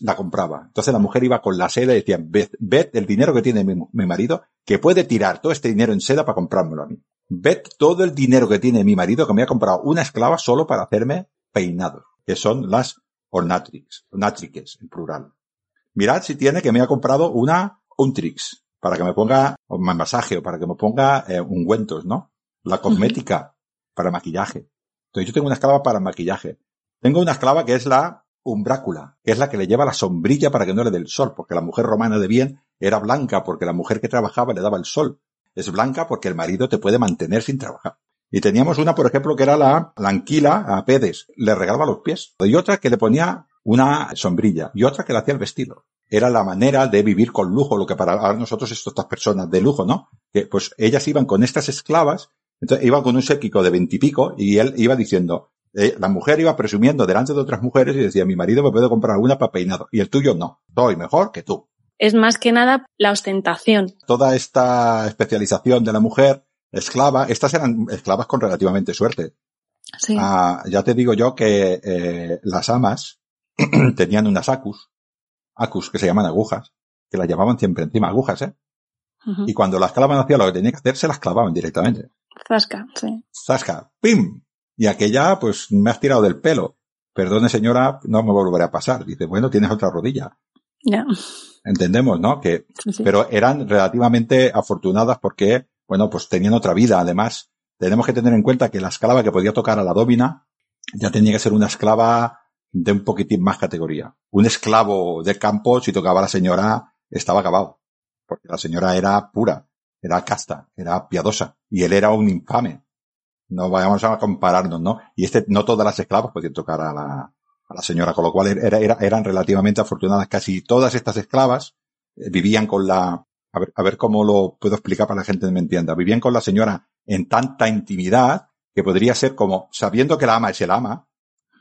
la compraba. Entonces la mujer iba con la seda y decía, ved, el dinero que tiene mi, mi, marido, que puede tirar todo este dinero en seda para comprármelo a mí. Ved todo el dinero que tiene mi marido que me ha comprado una esclava solo para hacerme peinados, que son las ornatrix, ornatriques en plural. Mirad si tiene que me ha comprado una untrix para que me ponga un masaje o para que me ponga eh, ungüentos, ¿no? La cosmética para maquillaje. Entonces yo tengo una esclava para maquillaje. Tengo una esclava que es la umbrácula, que es la que le lleva la sombrilla para que no le dé el sol, porque la mujer romana de bien era blanca porque la mujer que trabajaba le daba el sol. Es blanca porque el marido te puede mantener sin trabajar. Y teníamos una, por ejemplo, que era la, la anquila a Pedes, le regalaba los pies. Y otra que le ponía una sombrilla. Y otra que le hacía el vestido. Era la manera de vivir con lujo, lo que para nosotros estas personas de lujo, ¿no? Que pues ellas iban con estas esclavas, entonces iban con un séquico de veintipico y, y él iba diciendo, eh, la mujer iba presumiendo delante de otras mujeres y decía, mi marido me puede comprar una para peinado y el tuyo no. Soy mejor que tú. Es más que nada la ostentación. Toda esta especialización de la mujer esclava, estas eran esclavas con relativamente suerte. Sí. Ah, ya te digo yo que eh, las amas (clears throat) tenían unas acus, acus que se llaman agujas, que las llamaban siempre encima agujas, ¿eh? Uh -huh. Y cuando las clavaban hacía lo que tenía que hacer, se las clavaban directamente. Zasca, sí. Zasca, ¡pim! Y aquella, pues, me has tirado del pelo. Perdone, señora, no me volverá a pasar. Dice, bueno, tienes otra rodilla. Ya. Entendemos, ¿no? Que, Sí, sí. pero eran relativamente afortunadas porque, bueno, pues tenían otra vida. Además, tenemos que tener en cuenta que la esclava que podía tocar a la domina ya tenía que ser una esclava de un poquitín más categoría. Un esclavo de campo, si tocaba a la señora, estaba acabado. Porque la señora era pura, era casta, era piadosa. Y él era un infame. No vayamos a compararnos, ¿no? Y este, no todas las esclavas podían tocar a la, a la señora, con lo cual era, eran relativamente afortunadas. Casi todas estas esclavas eh, vivían con la, a ver, a ver cómo lo puedo explicar para que la gente me entienda. Vivían con la señora en tanta intimidad que podría ser como, sabiendo que la ama es el ama,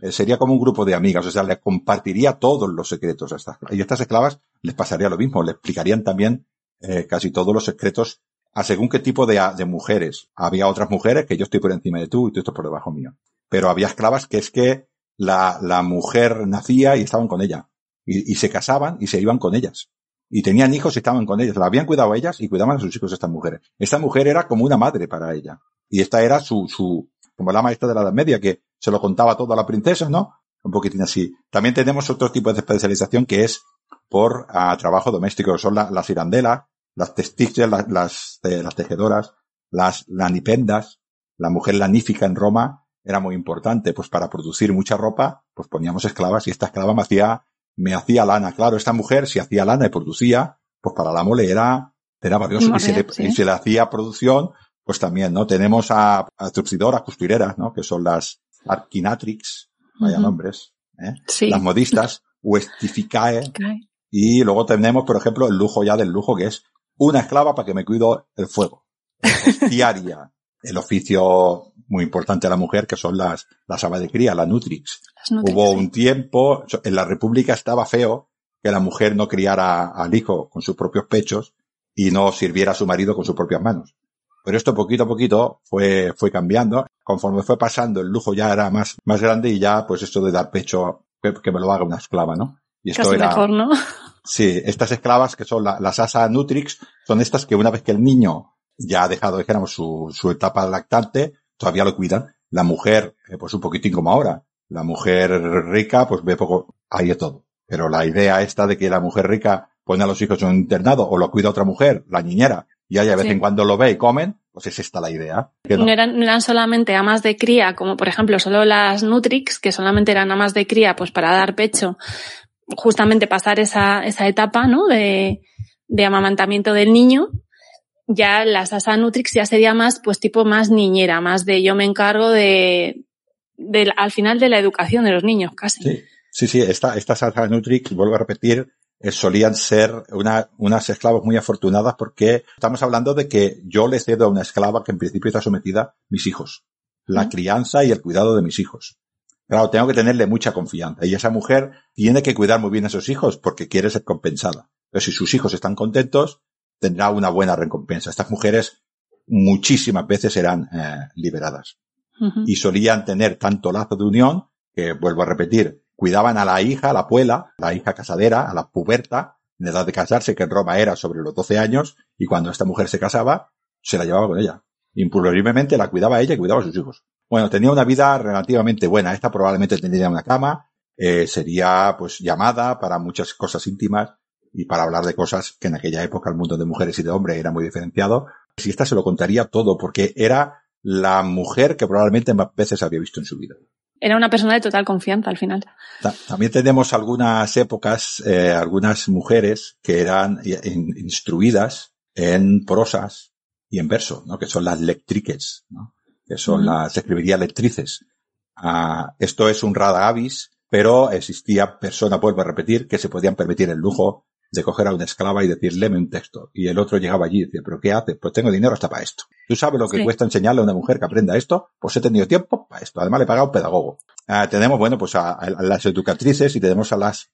eh, sería como un grupo de amigas, o sea, le compartiría todos los secretos a estas Y a estas esclavas les pasaría lo mismo, le explicarían también eh, casi todos los secretos a según qué tipo de, de mujeres. Había otras mujeres que yo estoy por encima de tú y tú estás por debajo mío. Pero había esclavas que es que la, la mujer nacía y estaban con ella. Y, y, se casaban y se iban con ellas. Y tenían hijos y estaban con ellas. La habían cuidado a ellas y cuidaban a sus hijos estas mujeres. Esta mujer era como una madre para ella. Y esta era su, su, como la maestra de la Edad Media, que se lo contaba todo a la princesa, ¿no? Un poquitín así. También tenemos otro tipo de especialización que es por a, trabajo doméstico, son la, las irandelas, las testiches, las, las, eh, las tejedoras, las lanipendas, la mujer lanífica en Roma era muy importante, pues para producir mucha ropa, pues poníamos esclavas y esta esclava me hacía, me hacía lana. Claro, esta mujer si hacía lana y producía, pues para la mole era, era valioso. Y si, le, ¿sí? y si le hacía producción, pues también, ¿no? Tenemos a, a trucidoras, costureras, ¿no? Que son las arquinatrix, vaya uh -huh. nombres, ¿eh? Sí. Las modistas, (laughs) westificae. Okay. Y luego tenemos, por ejemplo, el lujo ya del lujo, que es una esclava para que me cuido el fuego. Diaria. el oficio muy importante de la mujer, que son las, las de cría, la nutrix. nutrix Hubo un tiempo, en la República estaba feo que la mujer no criara al hijo con sus propios pechos y no sirviera a su marido con sus propias manos. Pero esto poquito a poquito fue, fue cambiando. Conforme fue pasando, el lujo ya era más, más grande y ya, pues esto de dar pecho, que, que me lo haga una esclava, ¿no? Y esto Casi era, mejor, ¿no? (laughs) Sí, estas esclavas que son la, las asa nutrix, son estas que una vez que el niño ya ha dejado, dijéramos, su, su etapa lactante, todavía lo cuidan. La mujer, eh, pues un poquitín como ahora. La mujer rica, pues ve poco, hay de todo. Pero la idea esta de que la mujer rica pone a los hijos en un internado o lo cuida otra mujer, la niñera, y ella de vez sí. en cuando lo ve y comen, pues es esta la idea. No? no, eran, no eran solamente amas de cría, como por ejemplo solo las Nutrix, que solamente eran amas de cría, pues para dar pecho, justamente pasar esa, esa etapa, ¿no? De, de amamantamiento del niño. Ya las Asa Nutrix ya sería más, pues tipo más niñera, más de yo me encargo de, de al final de la educación de los niños, casi. Sí, sí, sí esta, estas Asa Nutrix, vuelvo a repetir, eh, solían ser una, unas esclavas muy afortunadas porque estamos hablando de que yo le cedo a una esclava que en principio está sometida a mis hijos. La crianza y el cuidado de mis hijos. Claro, tengo que tenerle mucha confianza. Y esa mujer tiene que cuidar muy bien a sus hijos porque quiere ser compensada. Pero si sus hijos están contentos, tendrá una buena recompensa. Estas mujeres muchísimas veces eran eh, liberadas. Uh -huh. Y solían tener tanto lazo de unión, que vuelvo a repetir, cuidaban a la hija, a la puela, a la hija casadera, a la puberta, en edad de casarse, que en Roma era sobre los 12 años, y cuando esta mujer se casaba, se la llevaba con ella. Impulsivamente la cuidaba ella y cuidaba a sus hijos. Bueno, tenía una vida relativamente buena. Esta probablemente tendría una cama, eh, sería pues llamada para muchas cosas íntimas y para hablar de cosas que en aquella época el mundo de mujeres y de hombres era muy diferenciado. Si esta se lo contaría todo, porque era la mujer que probablemente más veces había visto en su vida. Era una persona de total confianza al final. También tenemos algunas épocas, eh, algunas mujeres que eran instruidas en prosas y en verso, ¿no? que son las lectriques, ¿no? que son las, se escribiría lectrices. Ah, esto es un rada avis, pero existía persona, vuelvo a repetir, que se podían permitir el lujo de coger a una esclava y decirle un texto. Y el otro llegaba allí y decía, ¿pero qué hace? Pues tengo dinero hasta para esto. ¿Tú sabes lo que cuesta enseñarle a una mujer que aprenda esto? Pues he tenido tiempo para esto. Además le he pagado un pedagogo. Ah, tenemos, bueno, pues a, las educatrices y tenemos a las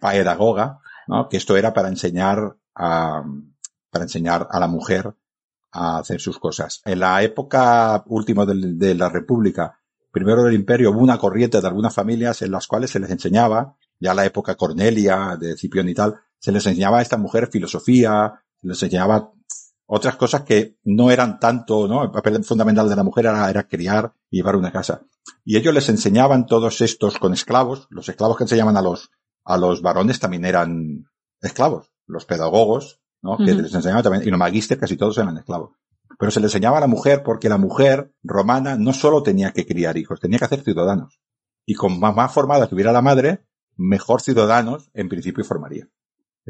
pedagogas, ¿no? Que esto era para enseñar a, para enseñar a la mujer a hacer sus cosas. En la época última de la República, primero del Imperio, hubo una corriente de algunas familias en las cuales se les enseñaba, ya la época Cornelia, de Cipión y tal, se les enseñaba a esta mujer filosofía, se les enseñaba otras cosas que no eran tanto, ¿no? El papel fundamental de la mujer era, era criar y llevar una casa. Y ellos les enseñaban todos estos con esclavos. Los esclavos que enseñaban a los, a los varones también eran esclavos. Los pedagogos, ¿no? Que les enseñaban también, y los magísteres casi todos eran esclavos. Pero se le enseñaba a la mujer porque la mujer romana no solo tenía que criar hijos, tenía que hacer ciudadanos. Y con más, más formada que hubiera la madre, mejor ciudadanos en principio formaría.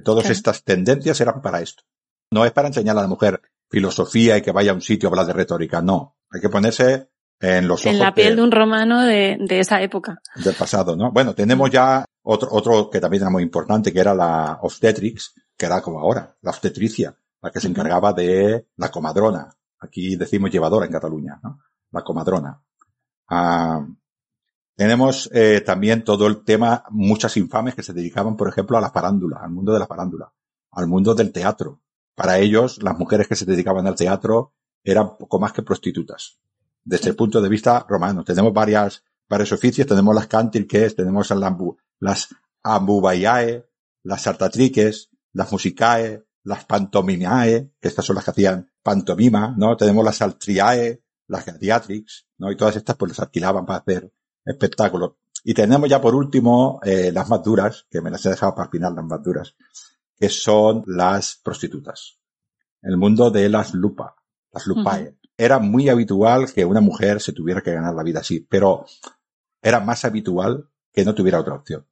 Todas estas tendencias eran para esto. No es para enseñar a la mujer filosofía y que vaya a un sitio a hablar de retórica, no. Hay que ponerse en los ojos. En la piel de, un romano de, esa época. Del pasado, ¿no? Bueno, tenemos ya otro, otro que también era muy importante, que era la obstetrix, que era como ahora, la obstetricia, la que se encargaba de la comadrona. Aquí decimos llevadora en Cataluña, ¿no? La comadrona. Ah, tenemos eh, también todo el tema, muchas infames que se dedicaban, por ejemplo, a la farándula, al mundo de la farándula, al mundo del teatro. Para ellos, las mujeres que se dedicaban al teatro eran poco más que prostitutas. Desde el punto de vista romano, tenemos varias, varios oficios, tenemos las cantilques, tenemos las ambubayae, las sartatriques, las musicae, las pantomimae, que estas son las que hacían pantomima, ¿no? Tenemos las altriae, las gadiatrix, ¿no? Y todas estas pues las alquilaban para hacer espectáculo. Y tenemos ya por último eh, las más duras, que me las he dejado para el final las más duras, que son las prostitutas. El mundo de las lupa, las lupae. Era muy habitual que una mujer se tuviera que ganar la vida así, pero era más habitual que no tuviera otra opción.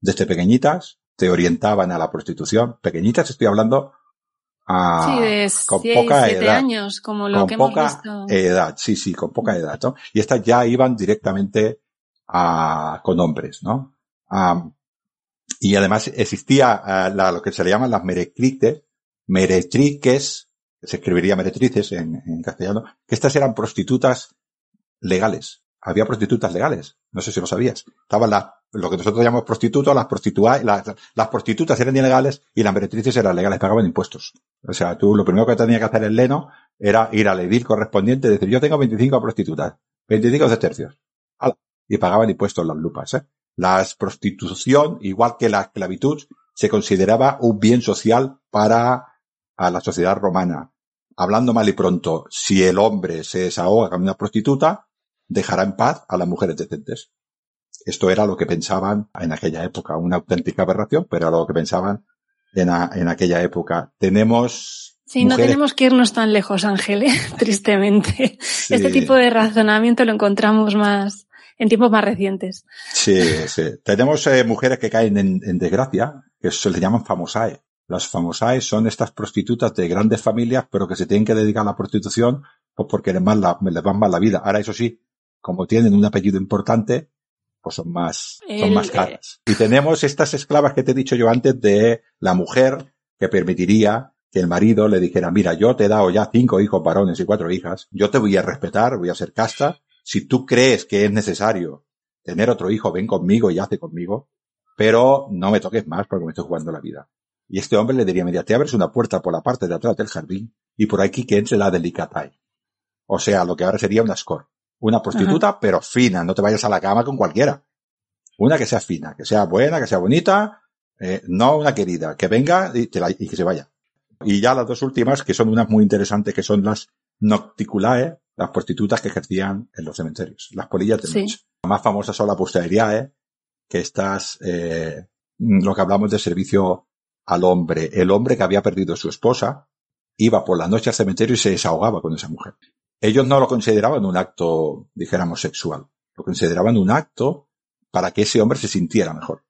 Desde pequeñitas te orientaban a la prostitución. Pequeñitas estoy hablando a, sí, de con poca edad. años, como lo con que poca hemos visto. edad, sí, sí, con poca edad, ¿no? Y estas ya iban directamente con hombres, ¿no? y además existía la, lo que se le llaman las meretrices, meretriques, se escribiría meretrices en, castellano, que estas eran prostitutas legales. Había prostitutas legales. No sé si lo sabías. Estaban las, lo que nosotros llamamos prostitutas, las prostitutas, las, prostitutas eran ilegales y las meretrices eran legales, pagaban impuestos. O sea, tú lo primero que tenía que hacer el leno era ir al edil correspondiente y decir, yo tengo 25 prostitutas, 25 de tercios y pagaban impuestos las lupas. ¿eh? La prostitución, igual que la esclavitud, se consideraba un bien social para a la sociedad romana. Hablando mal y pronto, si el hombre se desahoga con una prostituta, dejará en paz a las mujeres decentes. Esto era lo que pensaban en aquella época, una auténtica aberración, pero era lo que pensaban en, en aquella época. Tenemos Sí, no tenemos que irnos tan lejos, Ángel, ¿eh? (laughs) tristemente. Este tipo de razonamiento lo encontramos más en tiempos más recientes. Sí, sí. Tenemos eh, mujeres que caen en, desgracia, que se les llaman famosae. Las famosae son estas prostitutas de grandes familias, pero que se tienen que dedicar a la prostitución pues porque les, la, les van mal la vida. Ahora, eso sí, como tienen un apellido importante, pues son más, son más caras. Y tenemos estas esclavas que te he dicho yo antes de la mujer que permitiría que el marido le dijera, mira, yo te he dado ya cinco hijos varones y cuatro hijas, yo te voy a respetar, voy a ser casta, si tú crees que es necesario tener otro hijo, ven conmigo y hace conmigo, pero no me toques más porque me estoy jugando la vida. Y este hombre le diría, mira, te abres una puerta por la parte de atrás del jardín y por aquí que entre la delicatae. O sea, lo que ahora sería una score. Una prostituta, pero fina, no te vayas a la cama con cualquiera. Una que sea fina, que sea buena, que sea bonita, eh, no una querida, que venga y, y que se vaya. Y ya las dos últimas, que son unas muy interesantes, que son las nocticulae, las prostitutas que ejercían en los cementerios, las polillas de noche. La más famosa son las posteriae, que estas, eh, lo que hablamos de servicio al hombre. El hombre que había perdido a su esposa iba por la noche al cementerio y se desahogaba con esa mujer. Ellos no lo consideraban un acto, dijéramos, sexual. Lo consideraban un acto para que ese hombre se sintiera mejor.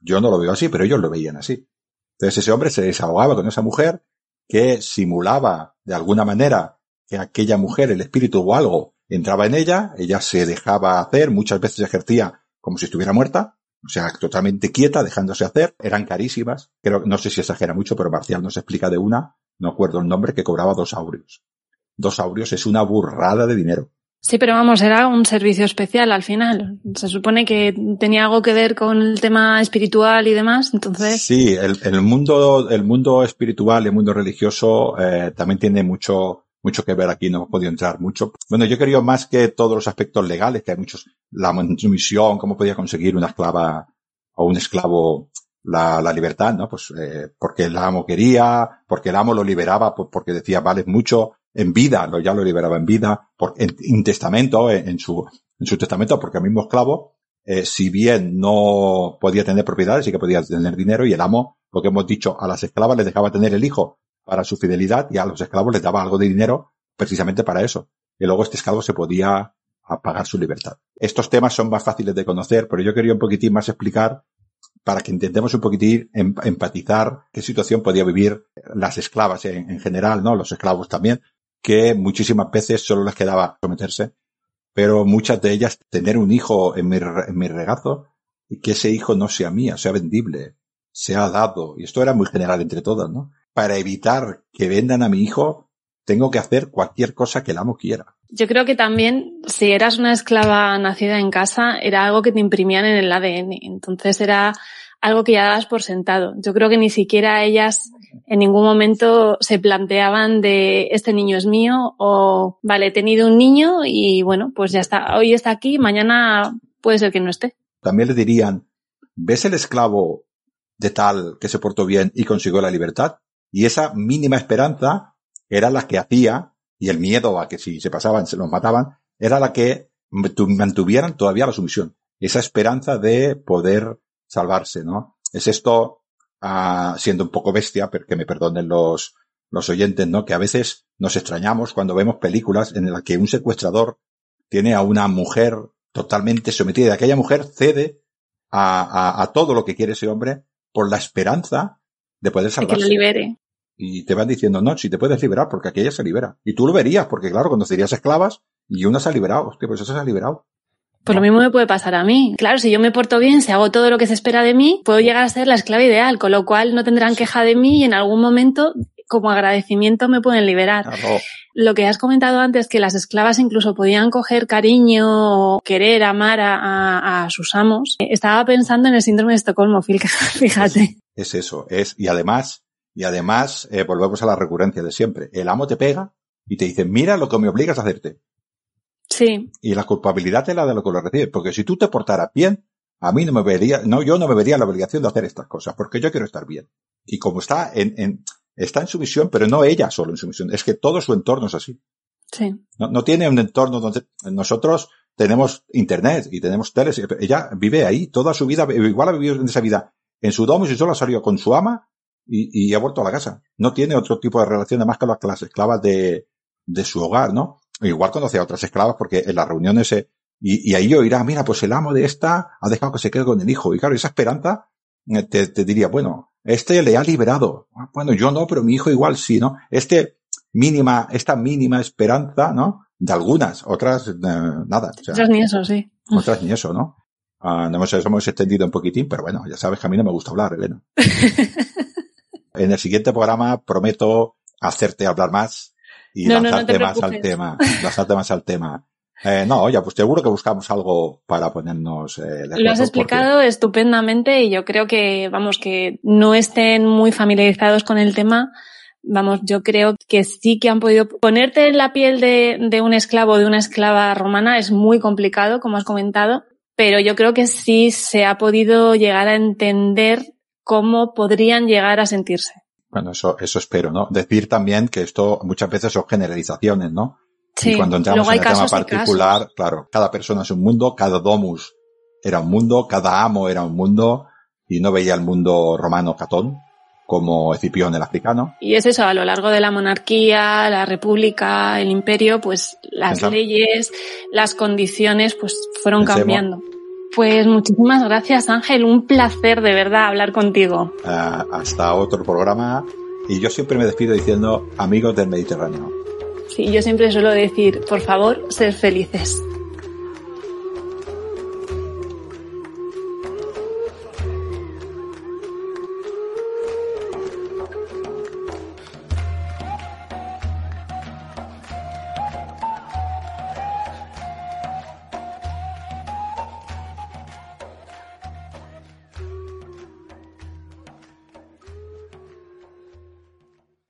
Yo no lo veo así, pero ellos lo veían así. Entonces ese hombre se desahogaba con esa mujer que simulaba de alguna manera aquella mujer, el espíritu o algo, entraba en ella, ella se dejaba hacer, muchas veces ejercía como si estuviera muerta, o sea, totalmente quieta, dejándose hacer, eran carísimas, creo, no sé si exagera mucho, pero Marcial nos explica de una, no acuerdo el nombre, que cobraba dos aurios. Dos aurios es una burrada de dinero. Sí, pero vamos, era un servicio especial al final. Se supone que tenía algo que ver con el tema espiritual y demás, entonces. Sí, el, el mundo, el mundo espiritual, el mundo religioso, eh, también tiene mucho, mucho que ver aquí, no hemos podido entrar mucho. Bueno, yo quería más que todos los aspectos legales, que hay muchos, la misión, cómo podía conseguir una esclava o un esclavo la, libertad, ¿no? Pues eh, porque el amo quería, porque el amo lo liberaba, pues porque decía, vale mucho, en vida, lo, ya lo liberaba en vida, por, en, testamento, en, su, en su testamento, porque el mismo esclavo, eh, si bien no podía tener propiedades, sí que podía tener dinero y el amo, lo que hemos dicho, a las esclavas les dejaba tener el hijo para su fidelidad y a los esclavos les daba algo de dinero precisamente para eso. Y luego este esclavo se podía pagar su libertad. Estos temas son más fáciles de conocer, pero yo quería un poquitín más explicar para que intentemos un poquitín em, empatizar qué situación podía vivir las esclavas en, en, general, ¿no? Los esclavos también, que muchísimas veces solo les quedaba someterse, pero muchas de ellas tener un hijo en mi, en mi regazo y que ese hijo no sea mío, sea vendible, sea dado. Y esto era muy general entre todas, ¿no? Para evitar que vendan a mi hijo, tengo que hacer cualquier cosa que el amo quiera. Yo creo que también, si eras una esclava nacida en casa, era algo que te imprimían en el ADN. Entonces era algo que ya dabas por sentado. Yo creo que ni siquiera ellas en ningún momento se planteaban de este niño es mío o vale, he tenido un niño y bueno, pues ya está, hoy está aquí, mañana puede ser que no esté. También le dirían, ¿ves el esclavo de tal que se portó bien y consiguió la libertad? Y esa mínima esperanza era la que hacía, y el miedo a que si se pasaban se los mataban, era la que mantuvieran todavía la sumisión. Esa esperanza de poder salvarse, ¿no? Es esto, uh, siendo un poco bestia, pero que me perdonen los, los oyentes, ¿no? Que a veces nos extrañamos cuando vemos películas en las que un secuestrador tiene a una mujer totalmente sometida. Aquella mujer cede a, a, a todo lo que quiere ese hombre por la esperanza de poder salvarse. que lo libere. Y te van diciendo, no, si te puedes liberar, porque aquella se libera. Y tú lo verías, porque claro, cuando serías esclavas, y una se ha liberado, hostia, pues esa se ha liberado. Pues lo mismo me puede pasar a mí. Claro, si yo me porto bien, si hago todo lo que se espera de mí, puedo llegar a ser la esclava ideal, con lo cual no tendrán queja de mí y en algún momento, como agradecimiento, me pueden liberar. Claro. Lo que has comentado antes, que las esclavas incluso podían coger cariño, querer, amar a, a, a sus amos. Estaba pensando en el síndrome de Estocolmo, (laughs) fíjate. Es eso, es, y además, y además, eh, volvemos a la recurrencia de siempre. El amo te pega y te dice, mira lo que me obligas a hacerte. Sí. Y la culpabilidad es la de lo que lo recibes, porque si tú te portaras bien, a mí no me vería, no, yo no me vería la obligación de hacer estas cosas, porque yo quiero estar bien. Y como está en, en está en su misión, pero no ella solo en su misión, es que todo su entorno es así. Sí. No, no tiene un entorno donde nosotros tenemos internet y tenemos teles, ella vive ahí toda su vida, igual ha vivido en esa vida en su domo y solo ha salido con su ama y, y, ha vuelto a la casa. No tiene otro tipo de relación más que las, las esclavas de, de su hogar, ¿no? Igual conoce a otras esclavas porque en las reuniones se, y, y ahí oirá, mira, pues el amo de esta ha dejado que se quede con el hijo. Y claro, esa esperanza eh, te, te diría, bueno, este le ha liberado. Ah, bueno, yo no, pero mi hijo igual sí, ¿no? Este mínima, esta mínima esperanza, ¿no? De algunas, otras, eh, nada. O sea, otras ni eso, sí. Otras ni eso, ¿no? Uh, nos hemos extendido un poquitín, pero bueno, ya sabes que a mí no me gusta hablar, Elena. (laughs) en el siguiente programa prometo hacerte hablar más y no, lanzarte no, no más al tema, lanzarte más al tema. Eh, no, ya, pues seguro que buscamos algo para ponernos eh, de acuerdo. Lo has explicado porque... estupendamente y yo creo que, vamos, que no estén muy familiarizados con el tema. Vamos, yo creo que sí que han podido ponerte en la piel de, de un esclavo o de una esclava romana es muy complicado, como has comentado, pero yo creo que sí se ha podido llegar a entender cómo podrían llegar a sentirse. Bueno, eso, eso espero, ¿no? Decir también que esto muchas veces son generalizaciones, ¿no? Sí, y cuando entramos en el tema particular, claro, cada persona es un mundo, cada domus era un mundo, cada amo era un mundo, y no veía el mundo romano catón como Escipión el africano. Y es eso, a lo largo de la monarquía, la república, el imperio, pues las leyes, las condiciones, pues fueron cambiando. Pues muchísimas gracias Ángel, un placer de verdad hablar contigo. Uh, hasta otro programa y yo siempre me despido diciendo amigos del Mediterráneo. Sí, yo siempre suelo decir, por favor, ser felices.